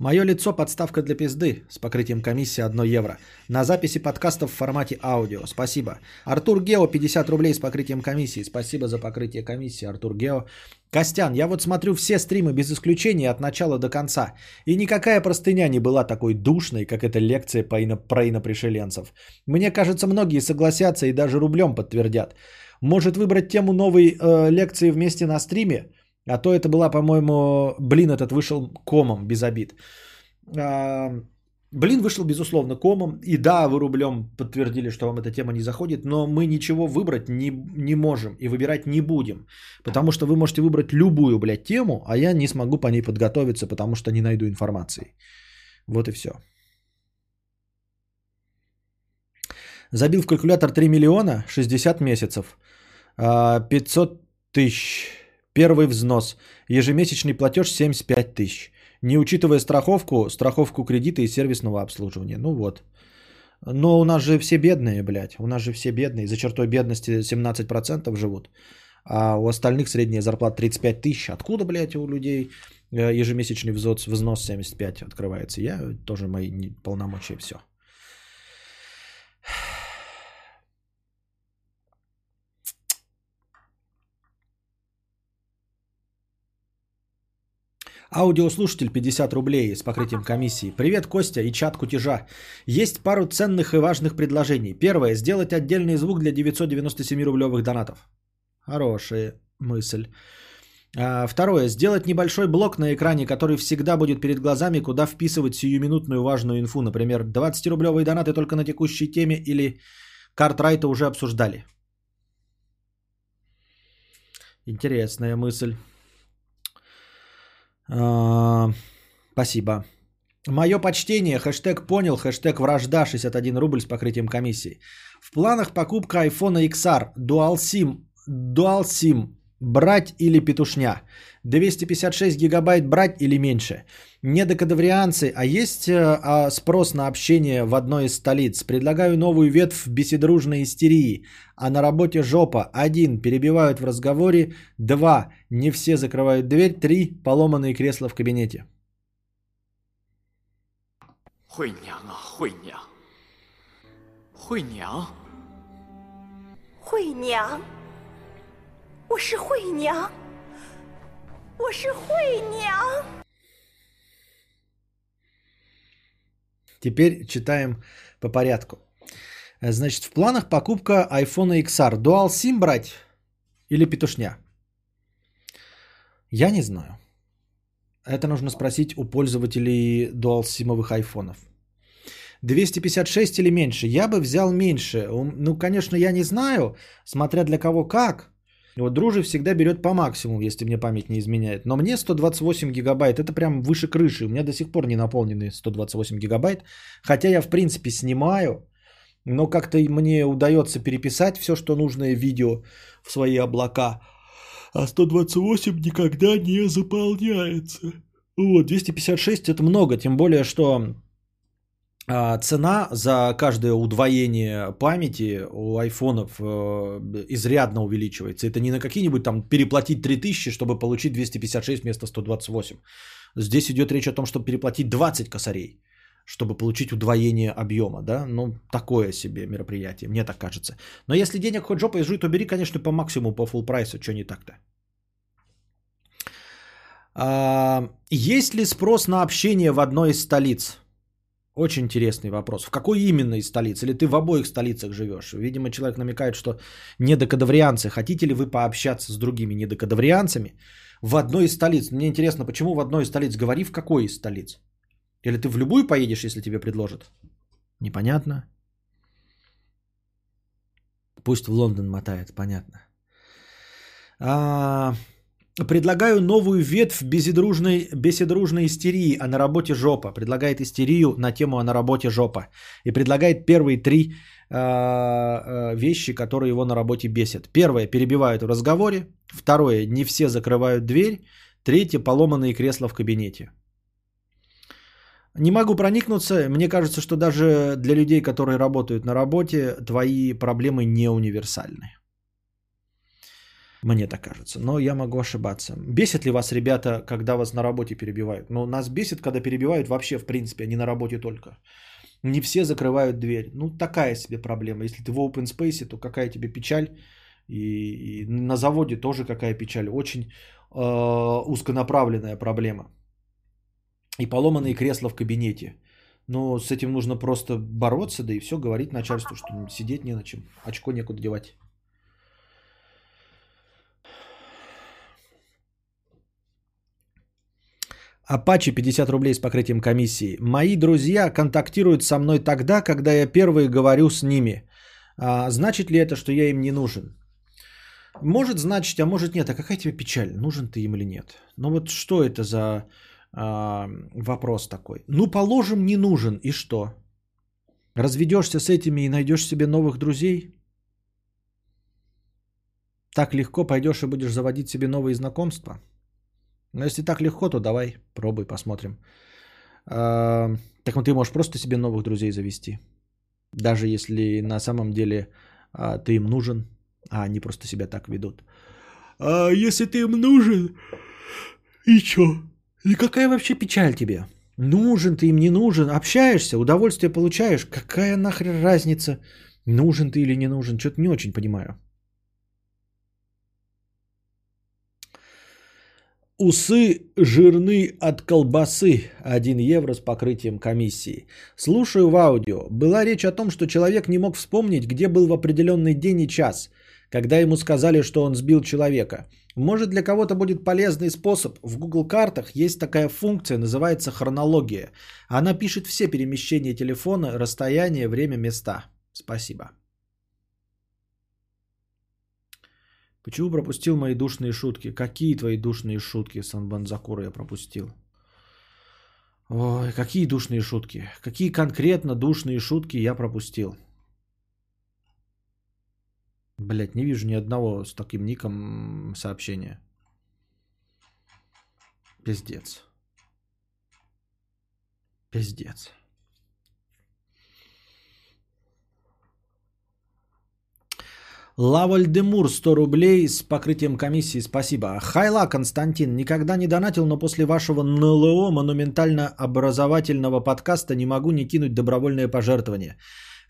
Мое лицо подставка для пизды с покрытием комиссии 1 евро. На записи подкастов в формате аудио. Спасибо. Артур Гео 50 рублей с покрытием комиссии. Спасибо за покрытие комиссии, Артур Гео. Костян, я вот смотрю все стримы без исключения от начала до конца. И никакая простыня не была такой душной, как эта лекция по ино- про инопришеленцев. Мне кажется, многие согласятся и даже рублем подтвердят. Может выбрать тему новой э, лекции вместе на стриме? А то это была, по-моему, блин, этот вышел комом без обид. А, Блин вышел, безусловно, комом. И да, вы рублем подтвердили, что вам эта тема не заходит, но мы ничего выбрать не, не можем и выбирать не будем. Потому что вы можете выбрать любую, блядь, тему, а я не смогу по ней подготовиться, потому что не найду информации. Вот и все. Забил в калькулятор 3 миллиона, 60 месяцев, а, 500 тысяч. Первый взнос. Ежемесячный платеж 75 тысяч. Не учитывая страховку, страховку кредита и сервисного обслуживания. Ну вот. Но у нас же все бедные, блядь. У нас же все бедные. За чертой бедности 17% живут. А у остальных средняя зарплата 35 тысяч. Откуда, блядь, у людей э, ежемесячный взнос, взнос 75 открывается? Я тоже мои полномочия, все. Аудиослушатель 50 рублей с покрытием комиссии. Привет, Костя и чат кутежа. Есть пару ценных и важных предложений. Первое. Сделать отдельный звук для 997 рублевых донатов. Хорошая мысль. А, второе. Сделать небольшой блок на экране, который всегда будет перед глазами, куда вписывать сиюминутную важную инфу. Например, 20-рублевые донаты только на текущей теме или картрайта уже обсуждали. Интересная мысль. А, спасибо. Мое почтение, хэштег понял, хэштег вражда, 61 рубль с покрытием комиссии. В планах покупка iPhone XR, Dual SIM, Dual SIM, Брать или петушня? 256 гигабайт брать или меньше? Не докадаврианцы, а есть э, а, спрос на общение в одной из столиц. Предлагаю новую ветвь беседружной истерии. А на работе жопа. Один, перебивают в разговоре. Два, не все закрывают дверь. Три, поломанные кресла в кабинете. Хуйня, а, хуйня, хуйня, Хуйнян. 我是惠娘，我是惠娘。 Теперь читаем по порядку. Э, Значит, в планах покупка iPhone XR. Dual SIM брать или петушня? Я не знаю. Это нужно спросить у пользователей Dual SIM-овых айфонов. 256 или меньше? Я бы взял меньше. Ум- Ну, конечно, я не знаю, смотря для кого как. Вот Дружи всегда берет по максимуму, если мне память не изменяет. Но мне 128 гигабайт, это прям выше крыши. У меня до сих пор не наполнены 128 гигабайт. Хотя я, в принципе, снимаю, но как-то и мне удается переписать все, что нужное видео в свои облака. А 128 никогда не заполняется. Вот, 256 это много, тем более, что цена за каждое удвоение памяти у айфонов э, изрядно увеличивается. Это не на какие-нибудь там переплатить 3000, чтобы получить 256 вместо 128. Здесь идет речь о том, чтобы переплатить 20 косарей, чтобы получить удвоение объема. Да? Ну, такое себе мероприятие, мне так кажется. Но если денег хоть жопой жуй, то бери, конечно, по максимуму, по full прайсу, что не так-то. А, есть ли спрос на общение в одной из столиц? Очень интересный вопрос. В какой именно из столиц? Или ты в обоих столицах живешь? Видимо, человек намекает, что недокадаврианцы. Хотите ли вы пообщаться с другими недокадаврианцами в одной из столиц? Мне интересно, почему в одной из столиц? Говори, в какой из столиц? Или ты в любую поедешь, если тебе предложат? Непонятно. Пусть в Лондон мотает, понятно. А, Предлагаю новую ветвь беседружной, беседружной истерии, а на работе жопа. Предлагает истерию на тему «А на работе жопа». И предлагает первые три э, э, вещи, которые его на работе бесят. Первое – перебивают в разговоре. Второе – не все закрывают дверь. Третье – поломанные кресла в кабинете. Не могу проникнуться. Мне кажется, что даже для людей, которые работают на работе, твои проблемы не универсальны. Мне так кажется. Но я могу ошибаться. Бесит ли вас, ребята, когда вас на работе перебивают? Ну, нас бесит, когда перебивают вообще, в принципе, а не на работе только. Не все закрывают дверь. Ну, такая себе проблема. Если ты в open space, то какая тебе печаль. И, и на заводе тоже какая печаль. Очень э, узконаправленная проблема. И поломанные кресла в кабинете. Но с этим нужно просто бороться, да и все, говорить начальству, что сидеть не на чем. Очко некуда девать. Апачи 50 рублей с покрытием комиссии. Мои друзья контактируют со мной тогда, когда я первый говорю с ними. А, значит ли это, что я им не нужен? Может значить, а может нет. А какая тебе печаль? Нужен ты им или нет? Ну вот что это за а, вопрос такой? Ну, положим, не нужен. И что? Разведешься с этими и найдешь себе новых друзей? Так легко пойдешь и будешь заводить себе новые знакомства? Но если так легко, то давай, пробуй, посмотрим. А, так вот ты можешь просто себе новых друзей завести. Даже если на самом деле а, ты им нужен, а они просто себя так ведут. А если ты им нужен, и чё? И какая вообще печаль тебе? Нужен ты им, не нужен. Общаешься, удовольствие получаешь. Какая нахрен разница, нужен ты или не нужен? Что-то не очень понимаю. Усы жирны от колбасы. 1 евро с покрытием комиссии. Слушаю в аудио. Была речь о том, что человек не мог вспомнить, где был в определенный день и час, когда ему сказали, что он сбил человека. Может для кого-то будет полезный способ. В Google картах есть такая функция, называется хронология. Она пишет все перемещения телефона, расстояние, время, места. Спасибо. Почему пропустил мои душные шутки? Какие твои душные шутки, Санбанзакура, я пропустил? Ой, какие душные шутки? Какие конкретно душные шутки я пропустил? Блять, не вижу ни одного с таким ником сообщения. Пиздец. Пиздец. Лавальдемур 100 рублей с покрытием комиссии, спасибо. Хайла Константин, никогда не донатил, но после вашего НЛО монументально-образовательного подкаста не могу не кинуть добровольное пожертвование.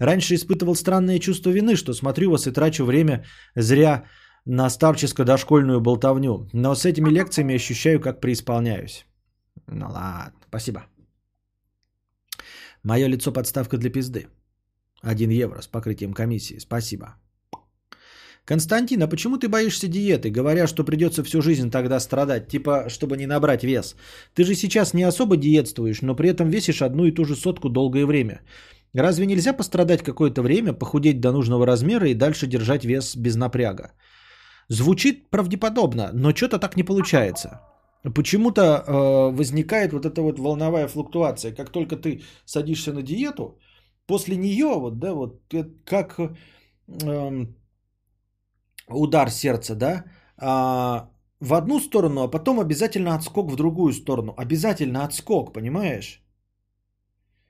Раньше испытывал странное чувство вины, что смотрю вас и трачу время зря на старческо-дошкольную болтовню. Но с этими лекциями ощущаю, как преисполняюсь. Ну ладно, спасибо. Мое лицо подставка для пизды. Один евро с покрытием комиссии. Спасибо. Константин, а почему ты боишься диеты, говоря, что придется всю жизнь тогда страдать, типа, чтобы не набрать вес? Ты же сейчас не особо диетствуешь, но при этом весишь одну и ту же сотку долгое время. Разве нельзя пострадать какое-то время, похудеть до нужного размера и дальше держать вес без напряга? Звучит правдеподобно, но что-то так не получается. Почему-то э, возникает вот эта вот волновая флуктуация. Как только ты садишься на диету, после нее, вот, да, вот как э, удар сердца, да, а, в одну сторону, а потом обязательно отскок в другую сторону. Обязательно отскок, понимаешь?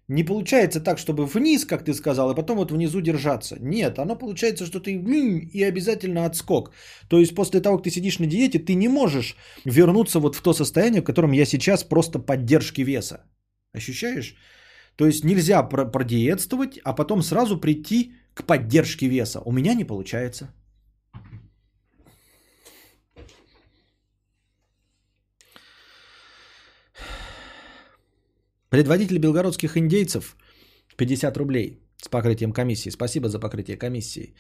Не получается так, чтобы вниз, как ты сказал, и потом вот внизу держаться. Нет, оно получается, что ты и обязательно отскок. То есть после того, как ты сидишь на диете, ты не можешь вернуться вот в то состояние, в котором я сейчас просто поддержки веса. Ощущаешь? То есть нельзя продиетствовать, а потом сразу прийти к поддержке веса. У меня не получается. Предводитель белгородских индейцев 50 рублей с покрытием комиссии. Спасибо за покрытие комиссии.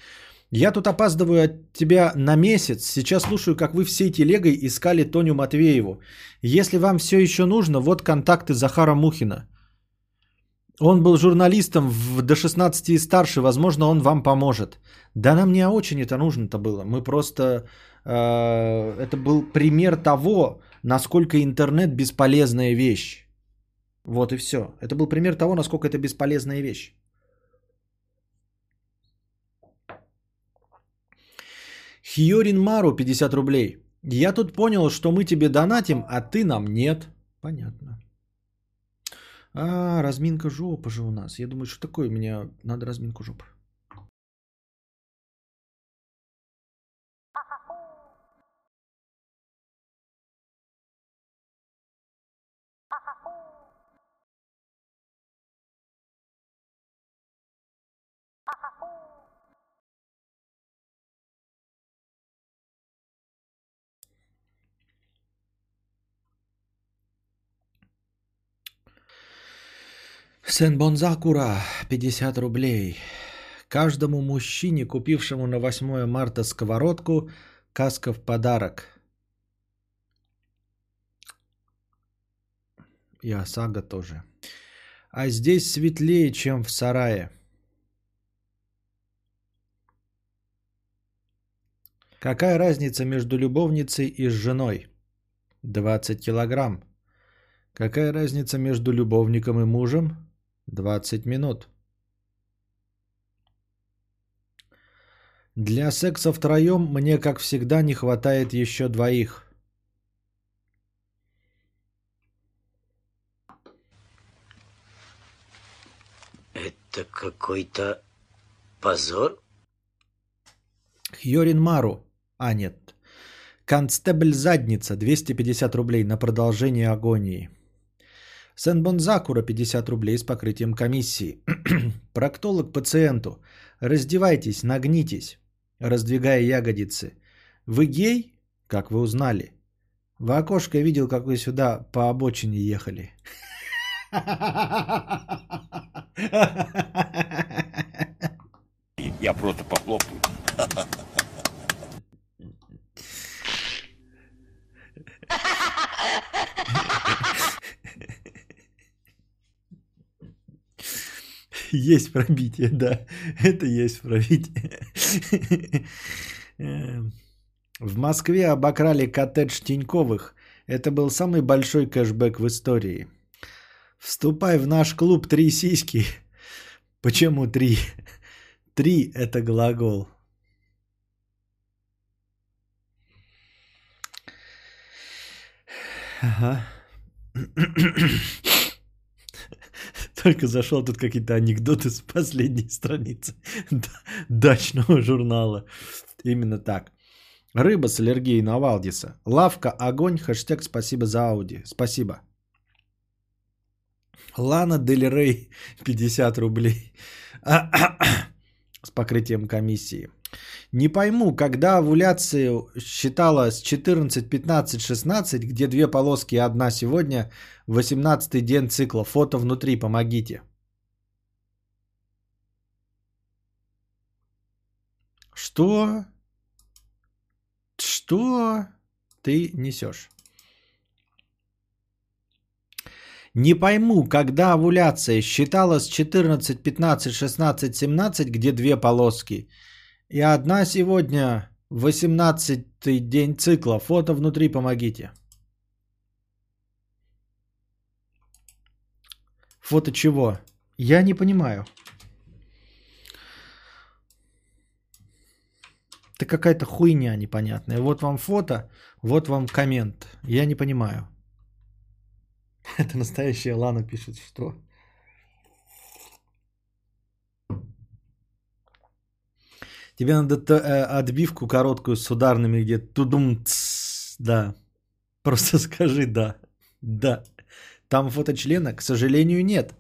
Я тут опаздываю от тебя на месяц. Сейчас слушаю, как вы всей телегой искали Тоню Матвееву. Если вам все еще нужно, вот контакты Захара Мухина. Он был журналистом в, до 16 и старше, возможно, он вам поможет. Да нам не очень это нужно-то было. Мы просто... Э, это был пример того, насколько интернет бесполезная вещь. Вот и все. Это был пример того, насколько это бесполезная вещь. Хьорин Мару 50 рублей. Я тут понял, что мы тебе донатим, а ты нам нет. Понятно. А, разминка жопы же у нас. Я думаю, что такое у меня надо разминку жопы. Сен Бонзакура, 50 рублей. Каждому мужчине, купившему на 8 марта сковородку, каска в подарок. И ОСАГО тоже. А здесь светлее, чем в сарае. Какая разница между любовницей и женой? 20 килограмм. Какая разница между любовником и мужем? 20 минут. Для секса втроем мне, как всегда, не хватает еще двоих. Это какой-то позор? Йорин Мару. А, нет. Констебль Задница. 250 рублей на продолжение агонии. Сенбон Закура 50 рублей с покрытием комиссии. Проктолог пациенту. Раздевайтесь, нагнитесь, раздвигая ягодицы. Вы гей? Как вы узнали? В окошко видел, как вы сюда по обочине ехали. Я просто похлопаю. Есть пробитие, да. Это есть пробитие. Эм, В Москве обокрали коттедж Тиньковых. Это был самый большой кэшбэк в истории. Вступай в наш клуб «Три сиськи». Почему три? Три – это глагол. Ага. Только зашел тут какие-то анекдоты с последней страницы дачного журнала. Именно так. Рыба с аллергией на Валдиса. Лавка огонь. Хэштег спасибо за Ауди. Спасибо. Лана Дель Рей 50 рублей. С покрытием комиссии. Не пойму, когда овуляцию считала с 14, 15, 16, где две полоски и одна сегодня, 18 день цикла. Фото внутри, помогите. Что? Что ты несешь? Не пойму, когда овуляция считалась 14, 15, 16, 17, где две полоски, и одна сегодня 18 день цикла. Фото внутри помогите. Фото чего? Я не понимаю. Это какая-то хуйня непонятная. Вот вам фото, вот вам коммент. Я не понимаю. Это настоящая Лана пишет, что? Тебе надо э, отбивку короткую с ударными, где тудум да. Просто скажи да. Да. Там фото члена, к сожалению, нет.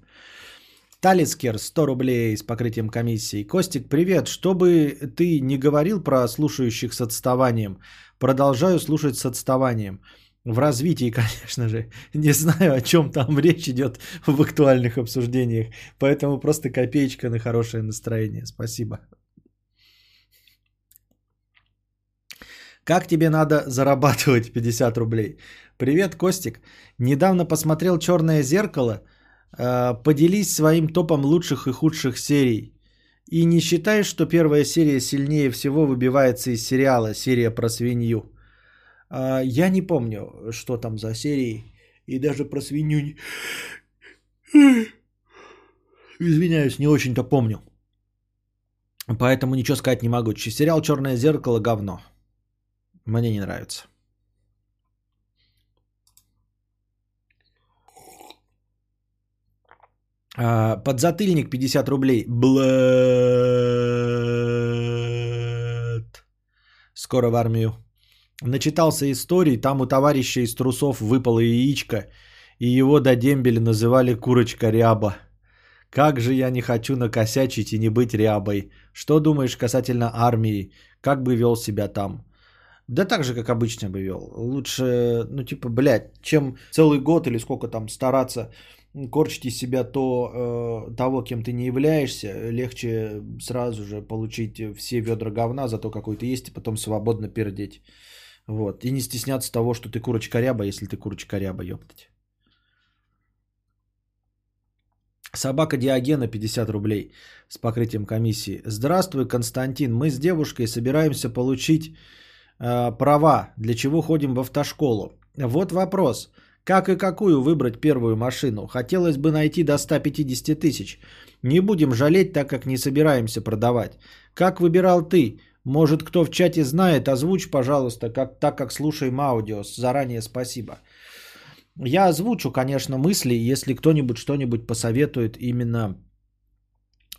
Талискер, 100 рублей с покрытием комиссии. Костик, привет. Чтобы ты не говорил про слушающих с отставанием, продолжаю слушать с отставанием. В развитии, конечно же. Не знаю, о чем там речь идет в актуальных обсуждениях. Поэтому просто копеечка на хорошее настроение. Спасибо. Как тебе надо зарабатывать 50 рублей? Привет, Костик. Недавно посмотрел «Черное зеркало». Э, Поделись своим топом лучших и худших серий. И не считаешь, что первая серия сильнее всего выбивается из сериала, серия про свинью? А, Я не помню, что там за серии. И даже про свинью... Извиняюсь, не очень-то помню. Поэтому ничего сказать не могу. Сериал «Черное зеркало» говно. Мне не нравится. А, Подзатыльник 50 рублей. Блэд. Скоро в армию. Начитался историй, там у товарища из трусов выпало яичко, и его до дембеля называли курочка ряба. Как же я не хочу накосячить и не быть рябой. Что думаешь касательно армии? Как бы вел себя там? Да так же, как обычно бы вел. Лучше, ну типа, блядь, чем целый год или сколько там стараться корчить из себя то, э, того, кем ты не являешься, легче сразу же получить все ведра говна за то, какой ты есть, и потом свободно пердеть. Вот. И не стесняться того, что ты курочка ряба, если ты курочка ряба, ёптать. Собака Диогена 50 рублей с покрытием комиссии. Здравствуй, Константин. Мы с девушкой собираемся получить э, права, для чего ходим в автошколу. Вот вопрос. Как и какую выбрать первую машину? Хотелось бы найти до 150 тысяч. Не будем жалеть, так как не собираемся продавать. Как выбирал ты? Может, кто в чате знает, озвучь, пожалуйста, как, так как слушаем аудио. Заранее спасибо. Я озвучу, конечно, мысли, если кто-нибудь что-нибудь посоветует именно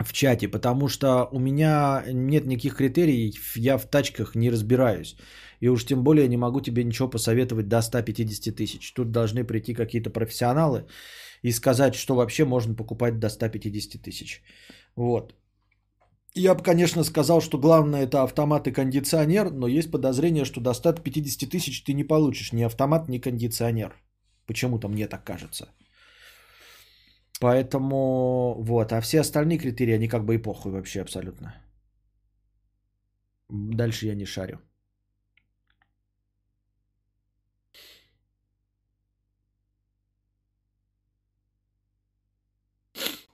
в чате, потому что у меня нет никаких критериев, я в тачках не разбираюсь. И уж тем более не могу тебе ничего посоветовать до 150 тысяч. Тут должны прийти какие-то профессионалы и сказать, что вообще можно покупать до 150 тысяч. Вот. Я бы, конечно, сказал, что главное это автомат и кондиционер, но есть подозрение, что до 150 тысяч ты не получишь ни автомат, ни кондиционер. Почему-то мне так кажется. Поэтому вот, а все остальные критерии, они как бы и похуй вообще абсолютно. Дальше я не шарю.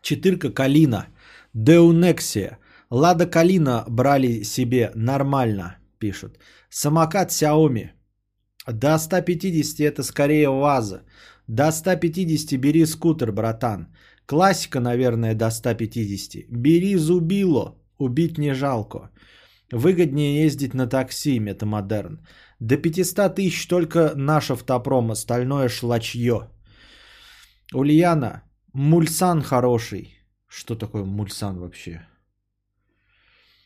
Четырка Калина. Деунексия. Лада Калина брали себе нормально, пишут. Самокат Xiaomi. До 150 это скорее ВАЗа. До 150 бери скутер, братан. Классика, наверное, до 150. Бери Зубило, убить не жалко. Выгоднее ездить на такси, метамодерн. До 500 тысяч только наш автопром, остальное шлачье. Ульяна, Мульсан хороший. Что такое Мульсан вообще?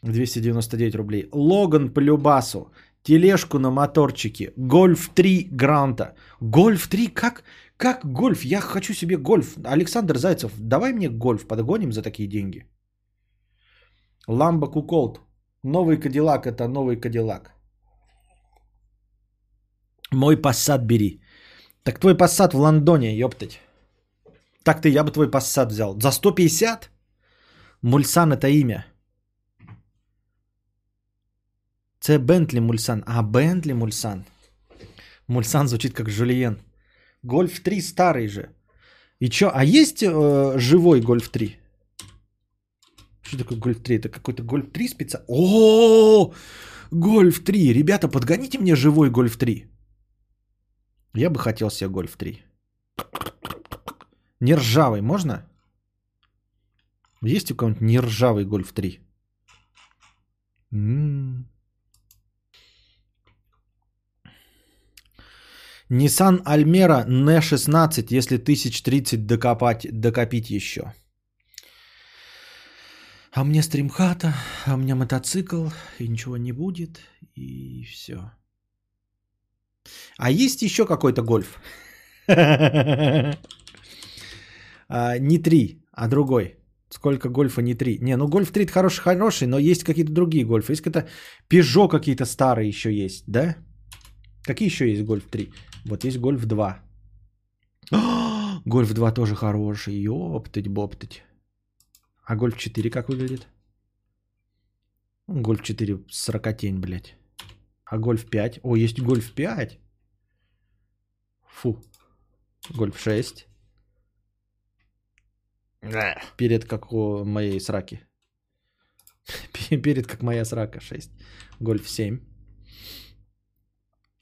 299 рублей. Логан по любасу. Тележку на моторчике. Гольф 3 Гранта. Гольф 3? Как? Как гольф? Я хочу себе гольф. Александр Зайцев, давай мне гольф подгоним за такие деньги. Ламбо Куколт. Новый Кадиллак это новый Кадиллак. Мой пассат бери. Так твой пассат в Лондоне, ёптать. Так ты, я бы твой пассат взял. За 150? Мульсан это имя. Це Бентли Мульсан. А, Бентли Мульсан. Мульсан звучит как Жульен. Гольф 3 старый же. И чё, а есть э, живой Гольф 3? Что такое Гольф 3? Это какой-то Гольф 3 специально? О, Гольф 3. Ребята, подгоните мне живой Гольф 3. Я бы хотел себе Гольф 3. Нержавый можно? Есть у кого-нибудь нержавый Гольф 3? М-м. Nissan Almera N16, если 1030 докопать, докопить еще. А мне стримхата, а меня мотоцикл, и ничего не будет, и все. А есть еще какой-то гольф? А, не три, а другой. Сколько гольфа не три? Не, ну гольф 3 хороший, хороший, но есть какие-то другие гольфы. Есть какие-то Peugeot какие-то старые еще есть, да? Какие еще есть гольф 3? Вот есть гольф 2. Гольф 2 тоже хороший. Ёптать, боптать. А гольф 4 как выглядит? Гольф 4 сорокотень, блядь. А гольф 5? О, есть гольф 5. Фу. Гольф 6. Перед как у моей сраки. Перед как моя срака 6. Гольф 7.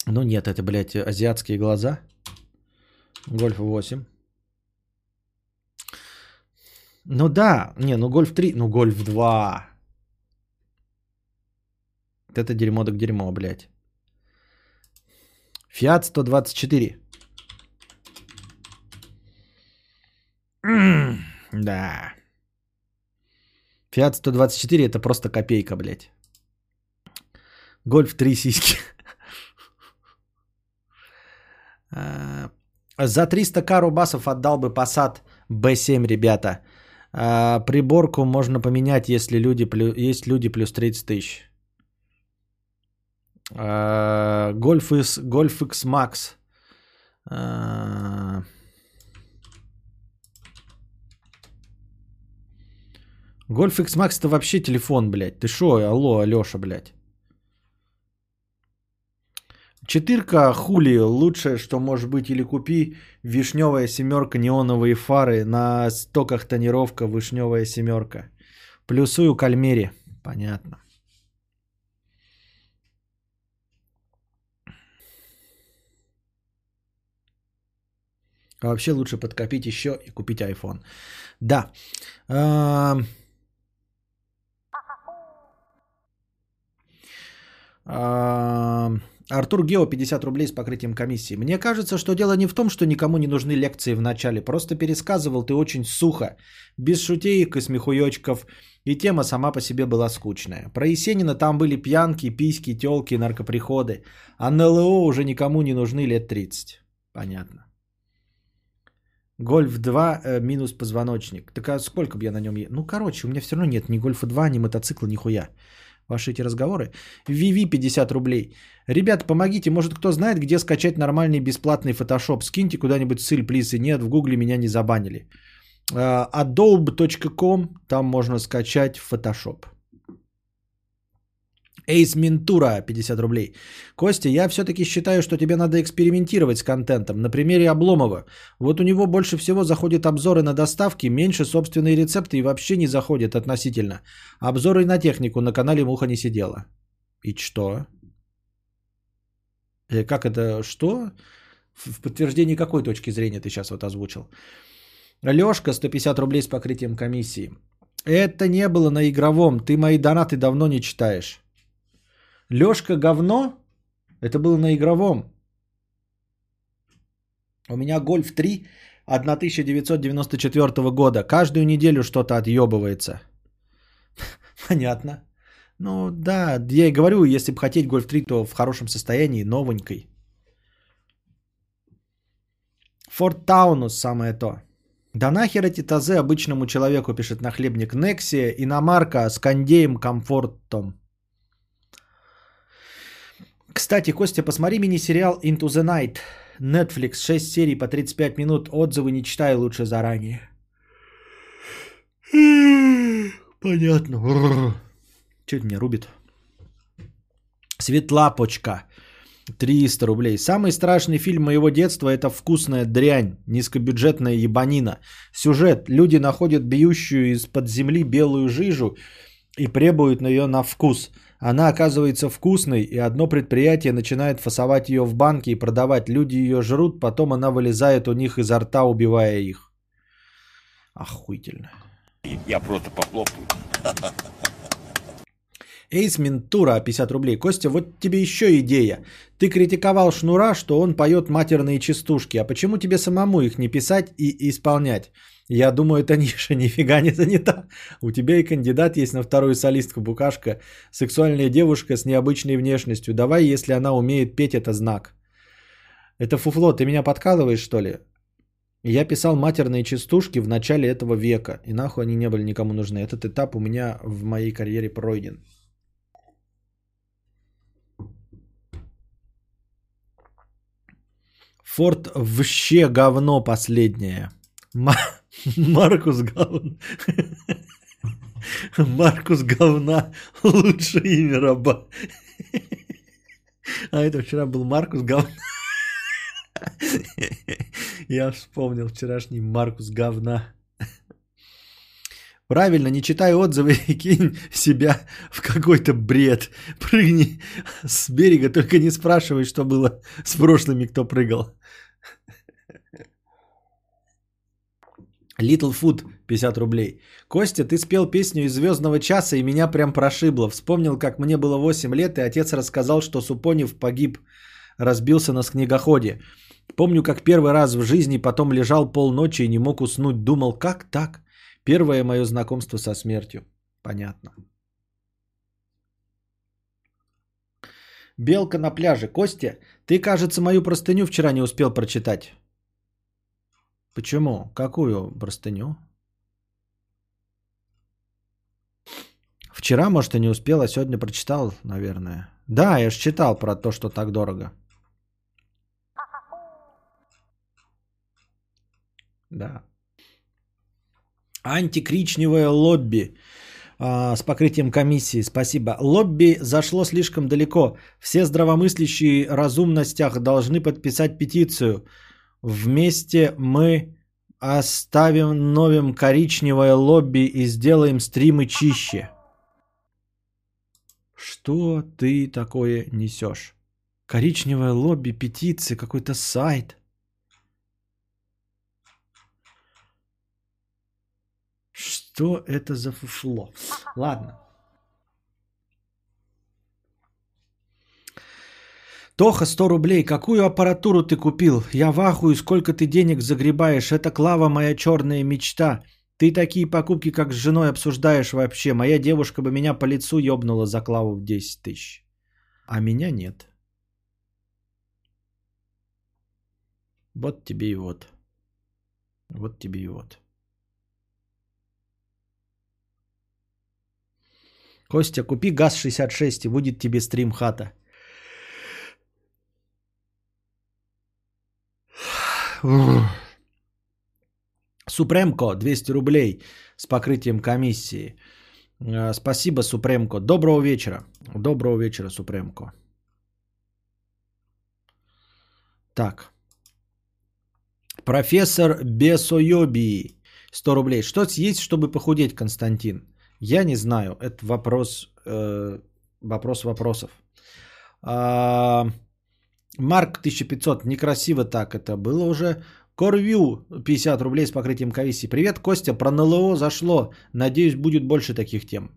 Ну нет, это, блядь, азиатские глаза. Гольф 8. Ну да, не, ну Гольф 3, ну Гольф 2. Это дерьмо так дерьмо, блядь. Фиат 124. М, Да. Фиат 124 это просто копейка, блядь. Гольф 3 сиськи. А, За 300к рубасов отдал бы Passat B7, ребята. А, Приборку можно поменять, если люди, есть люди плюс 30 тысяч. Гольф X, Гольф X Max. Гольф X Max это вообще телефон, блядь. Ты шо, алло, Алёша, блядь. Четырка хули лучшее, что может быть, или купи вишневая семерка, неоновые фары, на стоках тонировка вишневая семерка. Плюсую кальмери. Понятно. А вообще лучше подкопить еще и купить iPhone. Да. Ам. Ам. Артур Гео 50 рублей с покрытием комиссии. Мне кажется, что дело не в том, что никому не нужны лекции в начале. Просто пересказывал ты очень сухо, без шутеек и смехуёчков. И тема сама по себе была скучная. Про Есенина там были пьянки, письки, тёлки, наркоприходы. А НЛО уже никому не нужны лет 30. Понятно. Гольф 2 э, минус позвоночник. Так а сколько бы я на нем... Ну, короче, у меня все равно нет ни Гольфа 2, ни мотоцикла, ни хуя. Ваши эти разговоры. Виви 50 рублей. Ребята, помогите, может кто знает, где скачать нормальный бесплатный фотошоп. Скиньте куда-нибудь ссыль, плиз. И нет, в гугле меня не забанили. А, Adobe.com, там можно скачать фотошоп. Эйс Ментура, 50 рублей. Костя, я все-таки считаю, что тебе надо экспериментировать с контентом. На примере Обломова. Вот у него больше всего заходят обзоры на доставки, меньше собственные рецепты и вообще не заходят относительно. Обзоры на технику на канале Муха не сидела. И что? Э, Как это? Что? В подтверждении какой точки зрения ты сейчас вот озвучил? Лешка, 150 рублей с покрытием комиссии. Это не было на игровом. Ты мои донаты давно не читаешь. Лешка говно? Это было на игровом. У меня Гольф 3 1994 года. Каждую неделю что-то отъебывается. Понятно. Ну да, я и говорю, если бы хотеть Гольф 3, то в хорошем состоянии, новенькой. Форт Таунус самое то. Да нахер эти тазы обычному человеку, пишет нахлебник. Нексия, иномарка с кондеем комфортом. Кстати, Костя, посмотри мини-сериал Into the Night. Netflix, 6 серий по 35 минут. Отзывы не читай лучше заранее. Понятно. Это меня рубит? Светлапочка. 300 рублей. Самый страшный фильм моего детства это «Вкусная дрянь», низкобюджетная ебанина. Сюжет. Люди находят бьющую из-под земли белую жижу и требуют ее на вкус. Она оказывается вкусной, и одно предприятие начинает фасовать ее в банки и продавать. Люди ее жрут, потом она вылезает у них изо рта, убивая их. Охуительно. Я просто похлопаю. Эйс Ментура, 50 рублей. Костя, вот тебе еще идея. Ты критиковал Шнура, что он поет матерные частушки. А почему тебе самому их не писать и исполнять? Я думаю, эта ниша нифига не занята. У тебя и кандидат есть на вторую солистку Букашка. Сексуальная девушка с необычной внешностью. Давай, если она умеет петь, это знак. Это фуфло, ты меня подкалываешь, что ли? Я писал матерные частушки в начале этого века. И нахуй они не были никому нужны. Этот этап у меня в моей карьере пройден. Форд вообще говно последнее. Маркус говно. Маркус говна. Лучшее имя раба. А это вчера был Маркус говна. Я вспомнил вчерашний Маркус говна. Правильно, не читай отзывы и кинь себя в какой-то бред. Прыгни с берега, только не спрашивай, что было с прошлыми, кто прыгал. Little Food 50 рублей. Костя, ты спел песню из Звездного часа и меня прям прошибло. Вспомнил, как мне было 8 лет, и отец рассказал, что Супонев погиб, разбился на снегоходе. Помню, как первый раз в жизни потом лежал полночи и не мог уснуть. Думал, как так? Первое мое знакомство со смертью. Понятно. Белка на пляже. Костя, ты, кажется, мою простыню вчера не успел прочитать. Почему? Какую простыню? Вчера, может, и не успел, а сегодня прочитал, наверное. Да, я же читал про то, что так дорого. Да. Антикричневое лобби. а, с покрытием комиссии. Спасибо. Лобби зашло слишком далеко. Все здравомыслящие разумностях должны подписать петицию. Вместе мы оставим новым коричневое лобби и сделаем стримы чище. Что ты такое несешь? Коричневое лобби, петиции, какой-то сайт. Что это за фуфло? Ладно. Тоха, 100 рублей. Какую аппаратуру ты купил? Я в ахуе, сколько ты денег загребаешь. Это Клава моя черная мечта. Ты такие покупки, как с женой, обсуждаешь вообще. Моя девушка бы меня по лицу ёбнула за Клаву в 10 тысяч. А меня нет. Вот тебе и вот. Вот тебе и вот. Костя, купи ГАЗ-66 и будет тебе стрим хата. Супремко, 200 рублей с покрытием комиссии. Э, Спасибо, Супремко. Доброго вечера. Доброго вечера, Супремко. Так. Профессор Бесойоби. 100 рублей. Что есть, чтобы похудеть, Константин? Я не знаю. Это вопрос, э, вопрос вопросов. А, Марк 1500. Некрасиво так это было уже. Корвью 50 рублей с покрытием комиссии. Привет, Костя. Про НЛО зашло. Надеюсь, будет больше таких тем.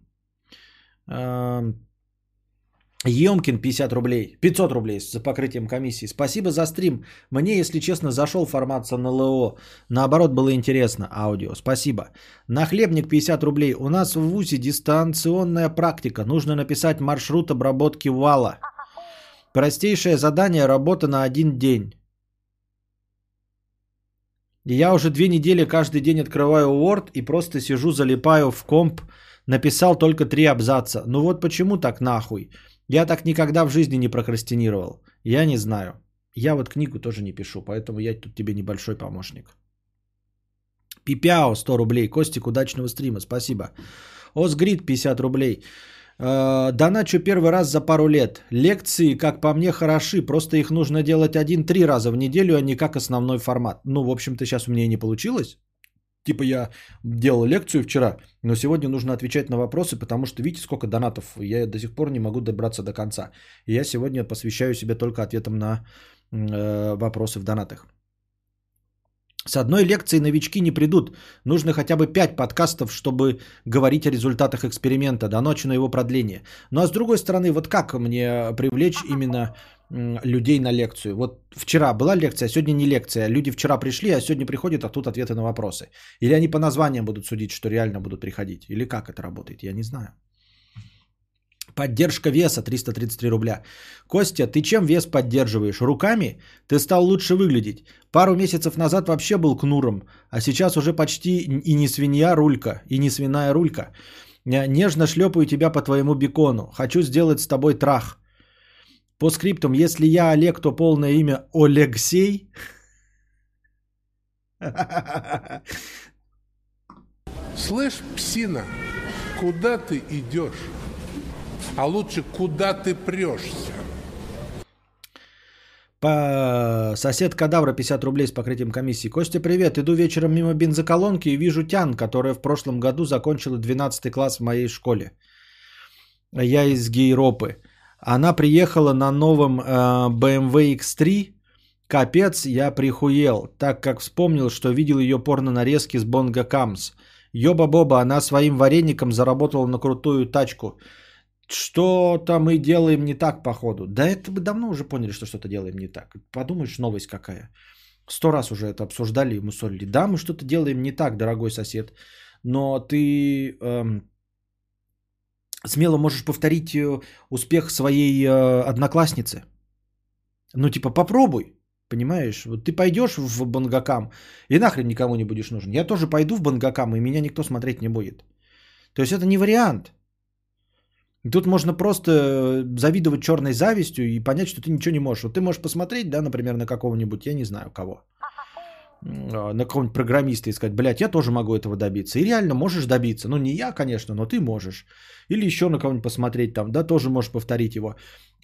А, Емкин 50 рублей, 500 рублей за покрытием комиссии. Спасибо за стрим. Мне, если честно, зашел формат с НЛО. Наоборот, было интересно аудио. Спасибо. Нахлебник 50 рублей. У нас в ВУЗе дистанционная практика. Нужно написать маршрут обработки вала. Простейшее задание – работа на один день. Я уже две недели каждый день открываю Word и просто сижу, залипаю в комп. Написал только три абзаца. Ну вот почему так нахуй? Я так никогда в жизни не прокрастинировал. Я не знаю. Я вот книгу тоже не пишу, поэтому я тут тебе небольшой помощник. Пипяо 100 рублей. Костик, удачного стрима, спасибо. Осгрид 50 рублей. Э, Доначу первый раз за пару лет. Лекции, как по мне, хороши, просто их нужно делать один-три раза в неделю, а не как основной формат. Ну, в общем-то, сейчас у меня и не получилось. Типа я делал лекцию вчера, но сегодня нужно отвечать на вопросы, потому что видите, сколько донатов. Я до сих пор не могу добраться до конца. И я сегодня посвящаю себе только ответам на э, вопросы в донатах. С одной лекции новички не придут. Нужно хотя бы 5 подкастов, чтобы говорить о результатах эксперимента до ночи на его продление. Ну а с другой стороны, вот как мне привлечь именно людей на лекцию? Вот вчера была лекция, а сегодня не лекция. Люди вчера пришли, а сегодня приходят, а тут ответы на вопросы. Или они по названиям будут судить, что реально будут приходить. Или как это работает, я не знаю. Поддержка веса 333 рубля. Костя, ты чем вес поддерживаешь? Руками? Ты стал лучше выглядеть. Пару месяцев назад вообще был кнуром, а сейчас уже почти и не свинья рулька, и не свиная рулька. Нежно шлепаю тебя по твоему бекону. Хочу сделать с тобой трах. По скриптам, если я Олег, то полное имя Олегсей. Слышь, псина, куда ты идешь? А лучше, куда ты прешься? По... Сосед Кадавра 50 рублей с покрытием комиссии. Костя, привет. Иду вечером мимо бензоколонки и вижу Тян, которая в прошлом году закончила 12 класс в моей школе. Я из Гейропы. Она приехала на новом э, BMW X3. Капец, я прихуел, так как вспомнил, что видел ее порно-нарезки с Бонго Камс. Ёба-боба, она своим вареником заработала на крутую тачку. Что-то мы делаем не так, походу. Да это мы давно уже поняли, что что-то делаем не так. Подумаешь, новость какая. Сто раз уже это обсуждали и мусолили. Да, мы что-то делаем не так, дорогой сосед. Но ты эм, смело можешь повторить э, успех своей э, одноклассницы. Ну, типа, попробуй. Понимаешь? Вот ты пойдешь в Бангакам и нахрен никому не будешь нужен. Я тоже пойду в Бангакам, и меня никто смотреть не будет. То есть это не вариант. Тут можно просто завидовать черной завистью и понять, что ты ничего не можешь. Вот ты можешь посмотреть, да, например, на какого-нибудь, я не знаю кого. м, на какого-нибудь программиста и сказать, блядь, я тоже могу этого добиться. И реально можешь добиться. Ну, не я, конечно, но ты можешь. Или еще на кого-нибудь посмотреть там, да, тоже можешь повторить его.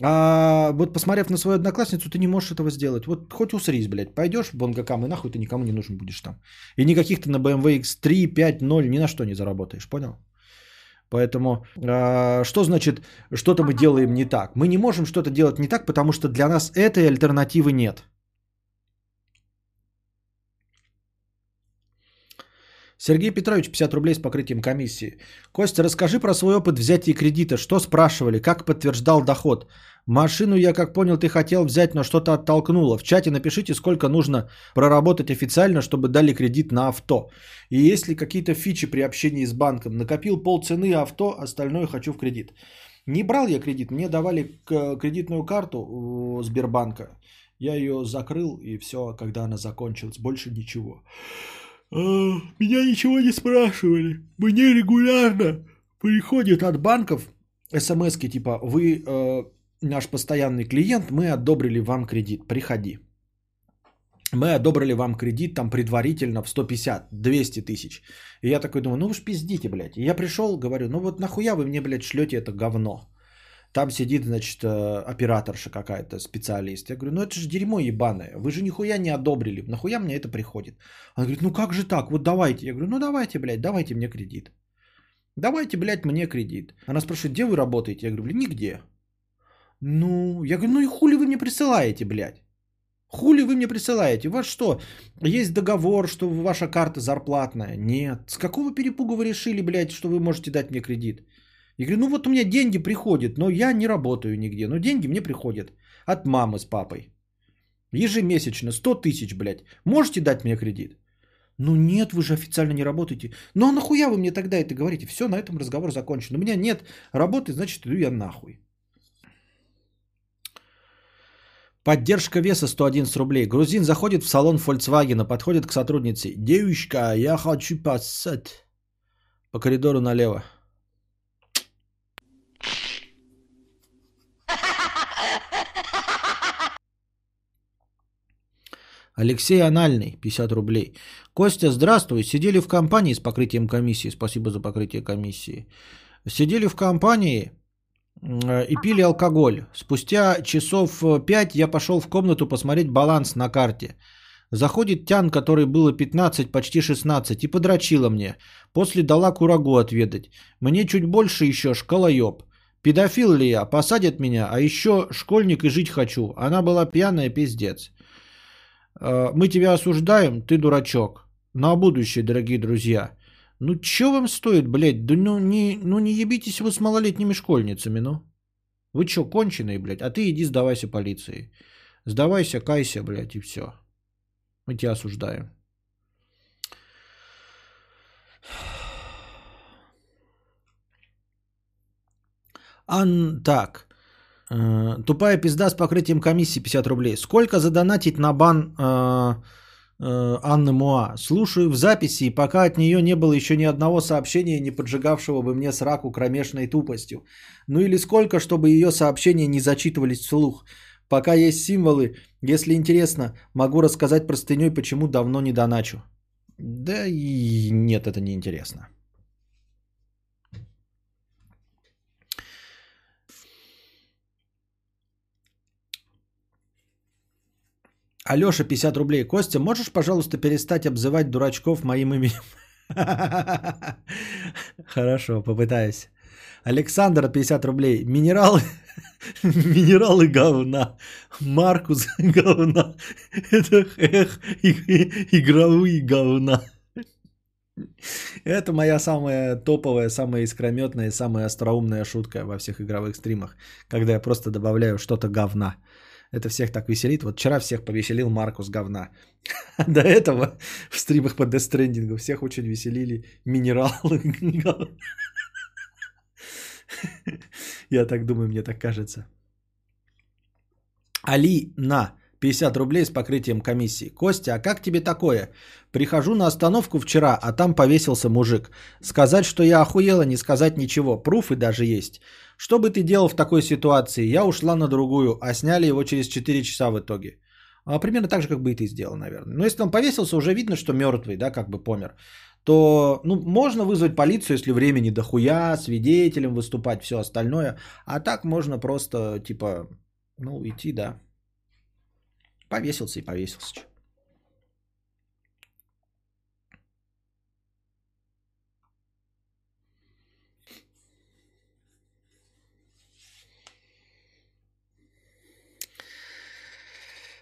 А вот посмотрев на свою одноклассницу, ты не можешь этого сделать. Вот хоть усрись, блядь, пойдешь в Бонгакам, и нахуй ты никому не нужен будешь там. И никаких ты на BMW X3, 5, 0 ни на что не заработаешь, понял? Поэтому а, что значит что-то мы делаем не так? Мы не можем что-то делать не так, потому что для нас этой альтернативы нет. Сергей Петрович, 50 рублей с покрытием комиссии. Костя, расскажи про свой опыт взятия кредита. Что спрашивали? Как подтверждал доход? Машину, я как понял, ты хотел взять, но что-то оттолкнуло. В чате напишите, сколько нужно проработать официально, чтобы дали кредит на авто. И есть ли какие-то фичи при общении с банком? Накопил полцены авто, остальное хочу в кредит. Не брал я кредит, мне давали кредитную карту Сбербанка. Я ее закрыл, и все, когда она закончилась, больше ничего. А, Меня ничего не спрашивали. Мне регулярно приходят от банков смс типа «Вы э, наш постоянный клиент, мы одобрили вам кредит, приходи». Мы одобрили вам кредит там предварительно в 150, 200 тысяч. И я такой думаю, ну вы ж пиздите, блядь. И я пришел, говорю, ну вот нахуя вы мне, блядь, шлете это говно? Там сидит, значит, э, операторша какая-то, специалист. Я говорю, ну это же дерьмо ебаное. Вы же нихуя не одобрили. Нахуя мне это приходит? Она говорит, ну как же так? Вот давайте. Я говорю, ну давайте, блядь, давайте мне кредит. Давайте, блядь, мне кредит. Она спрашивает, где вы работаете? Я говорю, блин, нигде. Ну, я говорю, ну и хули вы мне присылаете, блядь? Хули вы мне присылаете? У вас что, есть договор, что ваша карта зарплатная? Нет. С какого перепуга вы решили, блядь, что вы можете дать мне кредит? Я говорю, ну вот у меня деньги приходят, но я не работаю нигде. Но деньги мне приходят от мамы с папой. Ежемесячно, 100 тысяч, блядь. Можете дать мне кредит? Ну нет, вы же официально не работаете. Ну а нахуя вы мне тогда это говорите? Все, на этом разговор закончен. У меня нет работы, значит иду я нахуй. Поддержка веса 111 рублей. Грузин заходит в салон Volkswagen, подходит к сотруднице. Девушка, я хочу passat. По коридору налево. Алексей Анальный, 50 рублей. Костя, здравствуй. Сидели в компании с покрытием комиссии. Спасибо за покрытие комиссии. Сидели в компании и пили алкоголь. Спустя часов 5 я пошел в комнату посмотреть баланс на карте. Заходит Тян, который было 15, почти 16, и подрочила мне. После дала курагу отведать. Мне чуть больше еще школоеб. Педофил ли я? Посадят меня, а еще школьник и жить хочу. Она была пьяная, пиздец. Э, Мы тебя осуждаем, ты дурачок. На будущее, дорогие друзья. Ну, чё вам стоит, блядь? Да ну не, ну не ебитесь вы с малолетними школьницами, ну. Вы чё, конченые, блядь? А ты иди сдавайся полиции. Сдавайся, кайся, блядь, и все. Мы тебя осуждаем. Ан, так. Э, Тупая пизда с покрытием комиссии 50 рублей. Сколько задонатить на бан э, Анны Муа? Слушаю в записи, и пока от нее не было еще ни одного сообщения, не поджигавшего бы мне сраку кромешной тупостью. Ну или сколько, чтобы ее сообщения не зачитывались вслух. Пока есть символы, если интересно, могу рассказать простыней, почему давно не доначу. Да и нет, это не интересно. Алеша, 50 рублей. Костя, можешь, пожалуйста, перестать обзывать дурачков моим именем? Хорошо, попытаюсь. Александр, 50 рублей. Минералы, минералы говна. Маркус говна. Это эх, игровые говна. Это моя самая топовая, самая искрометная, самая остроумная шутка во всех игровых стримах, когда я просто добавляю что-то говна. Это всех так веселит. Вот вчера всех повеселил Маркус говна. До этого в стримах по Stranding всех очень веселили минералы. Я так думаю, мне так кажется. Али на 50 рублей с покрытием комиссии. Костя, а как тебе такое? Прихожу на остановку вчера, а там повесился мужик. Сказать, что я охуела, не сказать ничего. Пруфы даже есть. Что бы ты делал в такой ситуации? Я ушла на другую, а сняли его через 4 часа в итоге. А примерно так же, как бы и ты сделал, наверное. Но если он повесился, уже видно, что мертвый, да, как бы помер. То, ну, можно вызвать полицию, если времени дохуя, свидетелем выступать, все остальное. А так можно просто, типа, ну, идти, да. Повесился и повесился.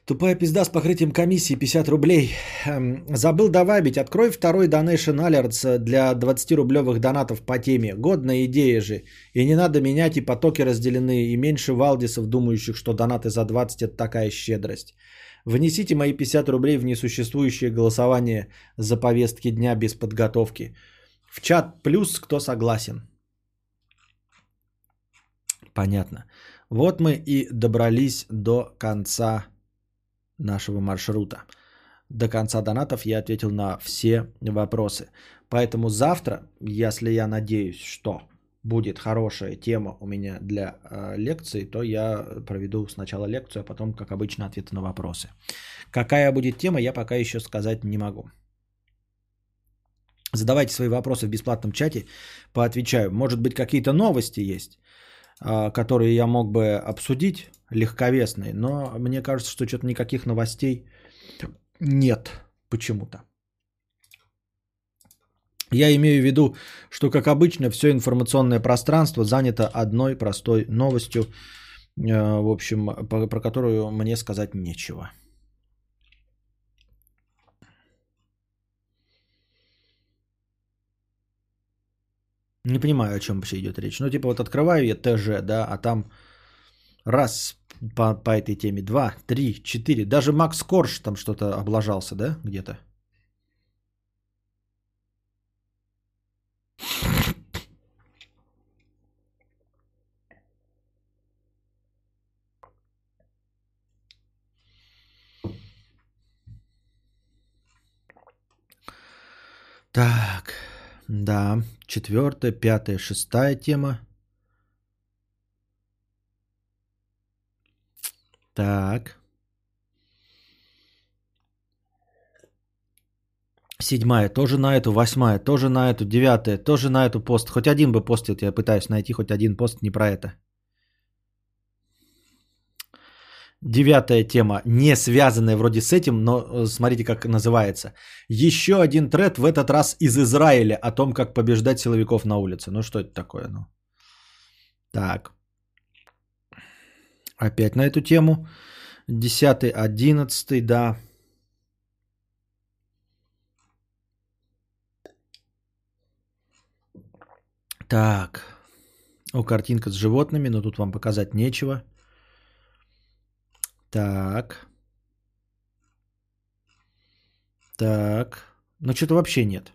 Тупая пизда с покрытием комиссии 50 рублей. Эм, Забыл добавить. Открой второй Donation Alerts для 20-рублевых донатов по теме. Годная идея же. И не надо менять, и потоки разделены, и меньше валдисов, думающих, что донаты за 20 это такая щедрость. Внесите мои 50 рублей в несуществующее голосование за повестки дня без подготовки. В чат плюс, кто согласен. Понятно. Вот мы и добрались до конца нашего маршрута. До конца донатов я ответил на все вопросы. Поэтому завтра, если я надеюсь, что будет хорошая тема у меня для э, лекции, то я проведу сначала лекцию, а потом, как обычно, ответы на вопросы. Какая будет тема, я пока еще сказать не могу. Задавайте свои вопросы в бесплатном чате, поотвечаю. Может быть, какие-то новости есть, а, которые я мог бы обсудить, легковесные, но мне кажется, что что-то никаких новостей нет почему-то. Я имею в виду, что, как обычно, все информационное пространство занято одной простой новостью, э, в общем, про которую мне сказать нечего. Не понимаю, о чем вообще идет речь. Ну, типа, вот открываю я ТЖ, да, а там раз по, по этой теме, два, три, четыре. Даже Макс Корж там что-то облажался, да, где-то? Так, да, четвертая, пятая, шестая тема. Так. Седьмая тоже на эту, восьмая тоже на эту, девятая тоже на эту пост. Хоть один бы пост, я пытаюсь найти хоть один пост не про это. Девятая тема, не связанная вроде с этим, но э, смотрите, как называется. Еще один тред, в этот раз из Израиля, о том, как побеждать силовиков на улице. Ну что это такое? Ну? Так. Опять на эту тему. Десятый, одиннадцатый, да. Так. О, картинка с животными, но тут вам показать нечего. Так. Так. Ну, что-то вообще нет.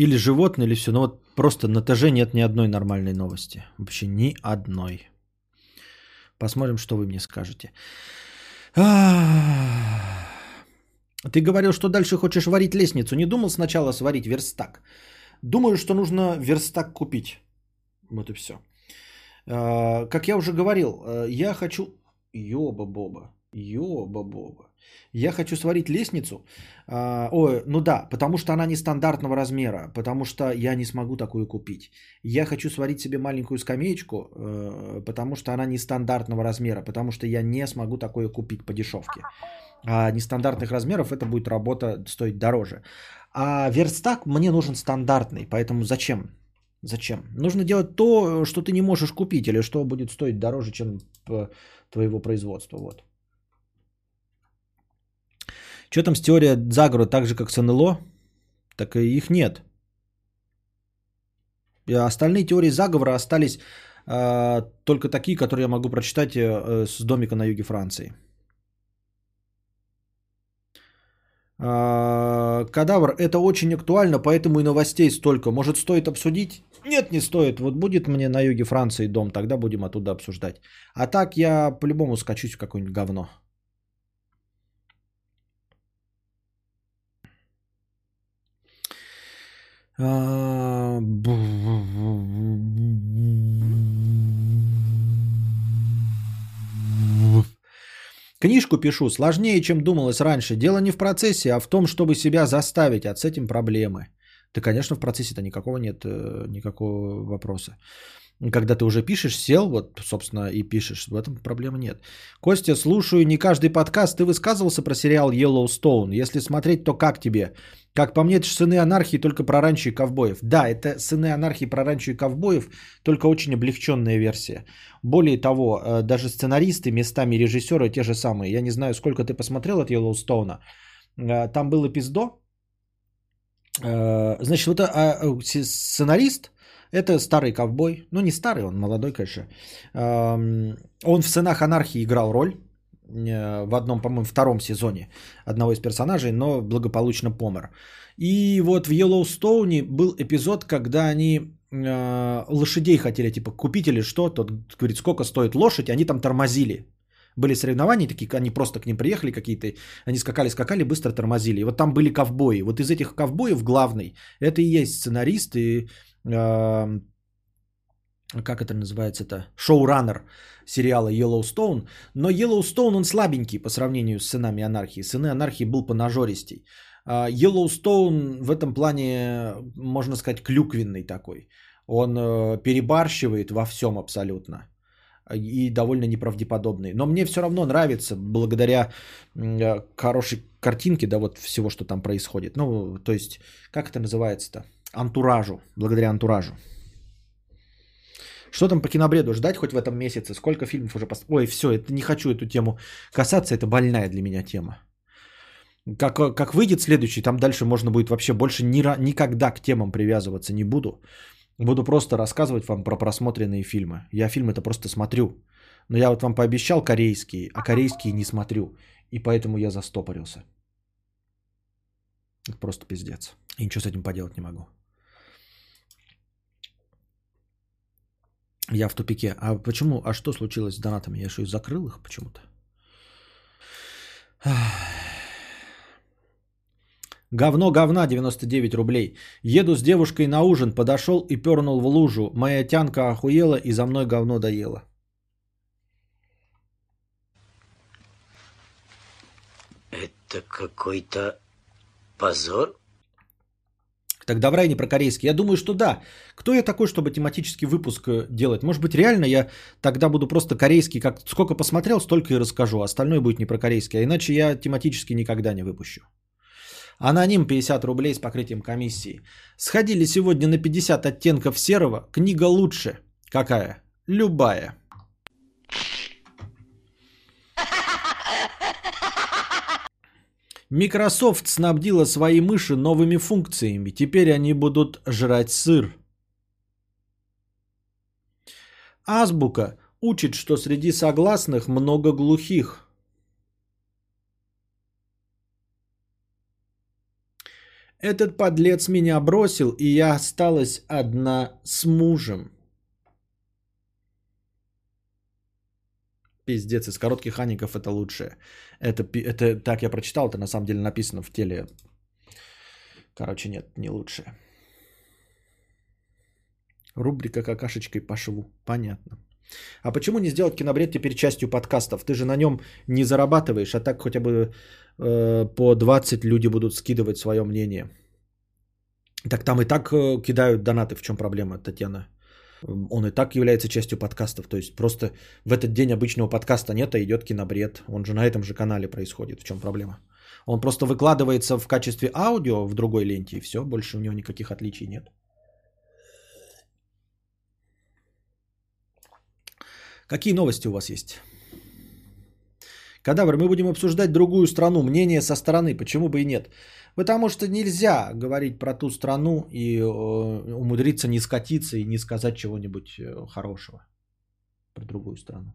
Или животные, или все. Ну вот просто на ТЖ нет ни одной нормальной новости. Вообще ни одной. Посмотрим, что вы мне скажете. А, Ты говорил, что дальше хочешь варить лестницу. Не думал сначала сварить верстак? Думаю, что нужно верстак купить. Вот и все. Как я уже говорил, э, я хочу... Ёба-боба. Ёба-боба. Я хочу сварить лестницу. А, Ой, ну да, потому что она нестандартного размера, потому что я не смогу такую купить. Я хочу сварить себе маленькую скамеечку, э, потому что она нестандартного размера, потому что я не смогу такое купить по дешевке. А нестандартных размеров это будет работа стоить дороже. А верстак мне нужен стандартный, поэтому зачем? Зачем? Нужно делать то, что ты не можешь купить, или что будет стоить дороже, чем твоего производства. Вот. Что там с теорией заговора, так же как с НЛО? Так и их нет. И остальные теории заговора остались а, только такие, которые я могу прочитать э, с домика на юге Франции. А, Кадавр, это очень актуально, поэтому и новостей столько. Может, стоит обсудить? Нет, не стоит. Вот будет мне на юге Франции дом, тогда будем оттуда обсуждать. А так я по-любому скачусь в какое-нибудь говно. Книжку пишу сложнее, чем думалось раньше. Дело не в процессе, а в том, чтобы себя заставить, а с этим проблемы. Да, конечно, в процессе-то никакого нет, э, никакого вопроса. Когда ты уже пишешь, сел, вот, собственно, и пишешь, в этом проблемы нет. Костя, слушаю не каждый подкаст. Ты высказывался про сериал Yellowstone. Если смотреть, то как тебе? Как по мне, это же сыны анархии только про ранчо и ковбоев. Да, это сыны анархии про ранчо и ковбоев, только очень облегченная версия. Более того, э, даже сценаристы, местами режиссеры те же самые. Я не знаю, сколько ты посмотрел от Йеллоустоуна. Э, Там был эпизод. Э, Значит, вот а, а, сценарист, это старый ковбой. Ну, не старый, он молодой, конечно. Он в «Сынах анархии» играл роль э, в одном, по-моему, втором сезоне одного из персонажей, но благополучно помер. И вот в Йеллоустоуне был эпизод, когда они э, лошадей хотели, типа, купить или что. Тот говорит, сколько стоит лошадь, они там тормозили. Были соревнования такие, они просто к ним приехали какие-то, они скакали-скакали, быстро тормозили. И вот там были ковбои. Вот из этих ковбоев главный, это и есть сценарист и как это называется-то, шоураннер сериала Yellowstone. Но Yellowstone, он слабенький по сравнению с «Сынами анархии». «Сыны анархии» был понажористей. А Yellowstone в этом плане, можно сказать, клюквенный такой. Он э, перебарщивает во всем абсолютно. И довольно неправдеподобный. Но мне все равно нравится, благодаря э, хорошей картинке, да, вот всего, что там происходит. Ну, то есть, как это называется-то? Антуражу, благодаря антуражу. Что там по кинобреду ждать хоть в этом месяце? Сколько фильмов уже пос... Ой, все, это не хочу эту тему касаться, это больная для меня тема. Как, как выйдет следующий, там дальше можно будет вообще больше ни, никогда к темам привязываться не буду. Буду просто рассказывать вам про просмотренные фильмы. Я фильмы-то просто смотрю. Но я вот вам пообещал корейские, а корейские не смотрю. И поэтому я застопорился. Это просто пиздец. И ничего с этим поделать не могу. Я в тупике. А почему? А что случилось с донатами? Я что, закрыл их почему-то? Говно говна 99 рублей. Еду с девушкой на ужин, подошел и пернул в лужу. Моя тянка охуела и за мной говно доела. Это какой-то позор? Так давай не про корейский. Я думаю, что да. Кто я такой, чтобы тематический выпуск э, делать? Может быть, реально я тогда буду просто корейский, как сколько посмотрел, столько и расскажу. Остальное будет не про корейский. А иначе я тематически никогда не выпущу. Аноним 50 рублей с покрытием комиссии. Сходили сегодня на 50 оттенков серого. Книга лучше. Какая? Любая. Microsoft снабдила свои мыши новыми функциями. Теперь они будут жрать сыр. Азбука учит, что среди согласных много глухих. Этот подлец меня бросил, и я осталась одна с мужем. Пиздец, из коротких аников это лучшее. Это, это так я прочитал, это на самом деле написано в теле. Короче, нет, не лучшее. Рубрика какашечкой по шву. Понятно. А почему не сделать кинобред теперь частью подкастов? Ты же на нем не зарабатываешь, а так хотя бы э, по 20 люди будут скидывать свое мнение. Так там и так э, кидают донаты. В чем проблема, Татьяна? Он и так является частью подкастов. То есть просто в этот день обычного подкаста нет, а идет кинобред. Он же на этом же канале происходит. В чем проблема? Он просто выкладывается в качестве аудио в другой ленте, и все, больше у него никаких отличий нет. Какие новости у вас есть? Кадавр, мы будем обсуждать другую страну, мнение со стороны, почему бы и нет? Потому что нельзя говорить про ту страну и э, умудриться не скатиться и не сказать чего-нибудь э, хорошего про другую страну.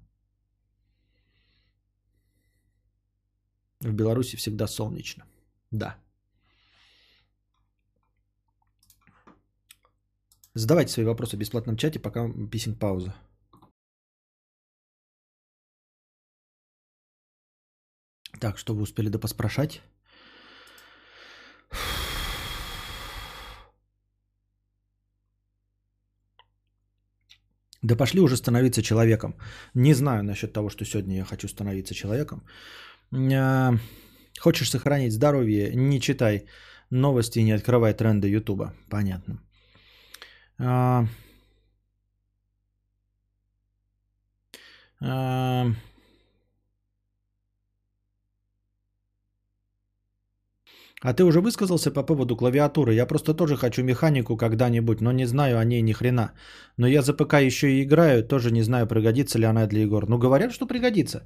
В Беларуси всегда солнечно. Да. Задавайте свои вопросы в бесплатном чате, пока писем пауза. Так, что вы успели да поспрашать? Да пошли уже становиться человеком. Не знаю насчет того, что сегодня я хочу становиться человеком. Хочешь сохранить здоровье, не читай новости и не открывай тренды Ютуба. Понятно. А, а, А ты уже высказался по поводу клавиатуры? Я просто тоже хочу механику когда-нибудь, но не знаю о ней ни хрена. Но я за ПК еще и играю, тоже не знаю, пригодится ли она для игр. Ну, говорят, что пригодится.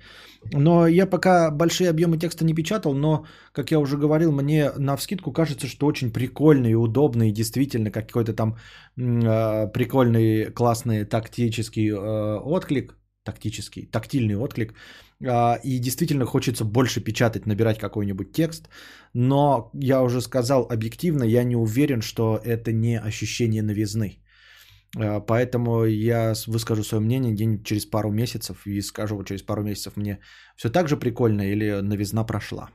Но я пока большие объемы текста не печатал, но, как я уже говорил, мне на вскидку кажется, что очень прикольно и удобно, и действительно какой-то там э, прикольный, классный тактический э, отклик, тактический, тактильный отклик – а, и действительно хочется больше печатать, набирать какой-нибудь текст, но я уже сказал объективно, я не уверен, что это не ощущение новизны. А, поэтому я выскажу свое мнение день через пару месяцев и скажу вот через пару месяцев мне все так же прикольно или новизна прошла.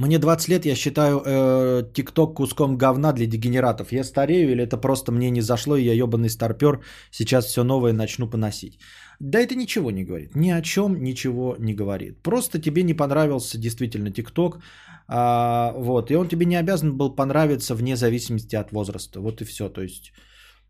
Мне 20 лет, я считаю э, ТикТок куском говна для дегенератов. Я старею или это просто мне не зашло, и я ебаный старпер, сейчас все новое начну поносить. Да это ничего не говорит. Ни о чем ничего не говорит. Просто тебе не понравился действительно ТикТок. А, вот, и он тебе не обязан был понравиться вне зависимости от возраста. Вот и все. То есть,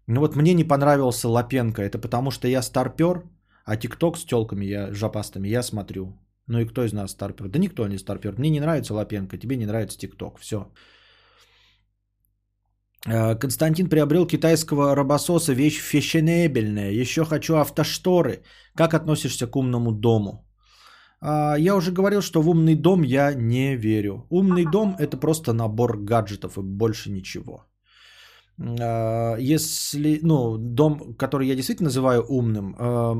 ну вот мне не понравился Лапенко. Это потому что я старпер, а ТикТок с телками, я жопастами, я смотрю. Ну и кто из нас старпер? Да никто не старпер. Мне не нравится Лапенко, тебе не нравится ТикТок. Все. Э, Константин приобрел китайского робососа, вещь фешенебельная. Еще хочу автошторы. Как относишься к умному дому? А, я уже говорил, что в умный дом я не верю. Умный дом это просто набор гаджетов и больше ничего. А, если, ну, дом, который я действительно называю умным, а,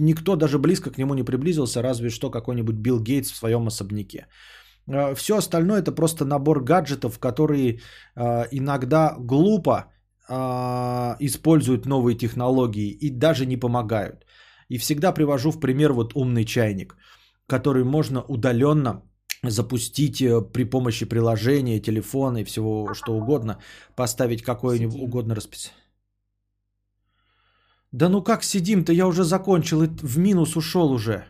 никто даже близко к нему не приблизился, разве что какой-нибудь Билл Гейтс в своем особняке. А, Все остальное это просто набор гаджетов, которые иногда глупо используют новые технологии и даже не помогают. И всегда привожу в пример вот умный чайник, который можно удаленно запустить э, при помощи приложения, телефона и всего что угодно, поставить какое-нибудь угодно расписание. Да ну как сидим-то, я уже закончил, и в минус ушел уже.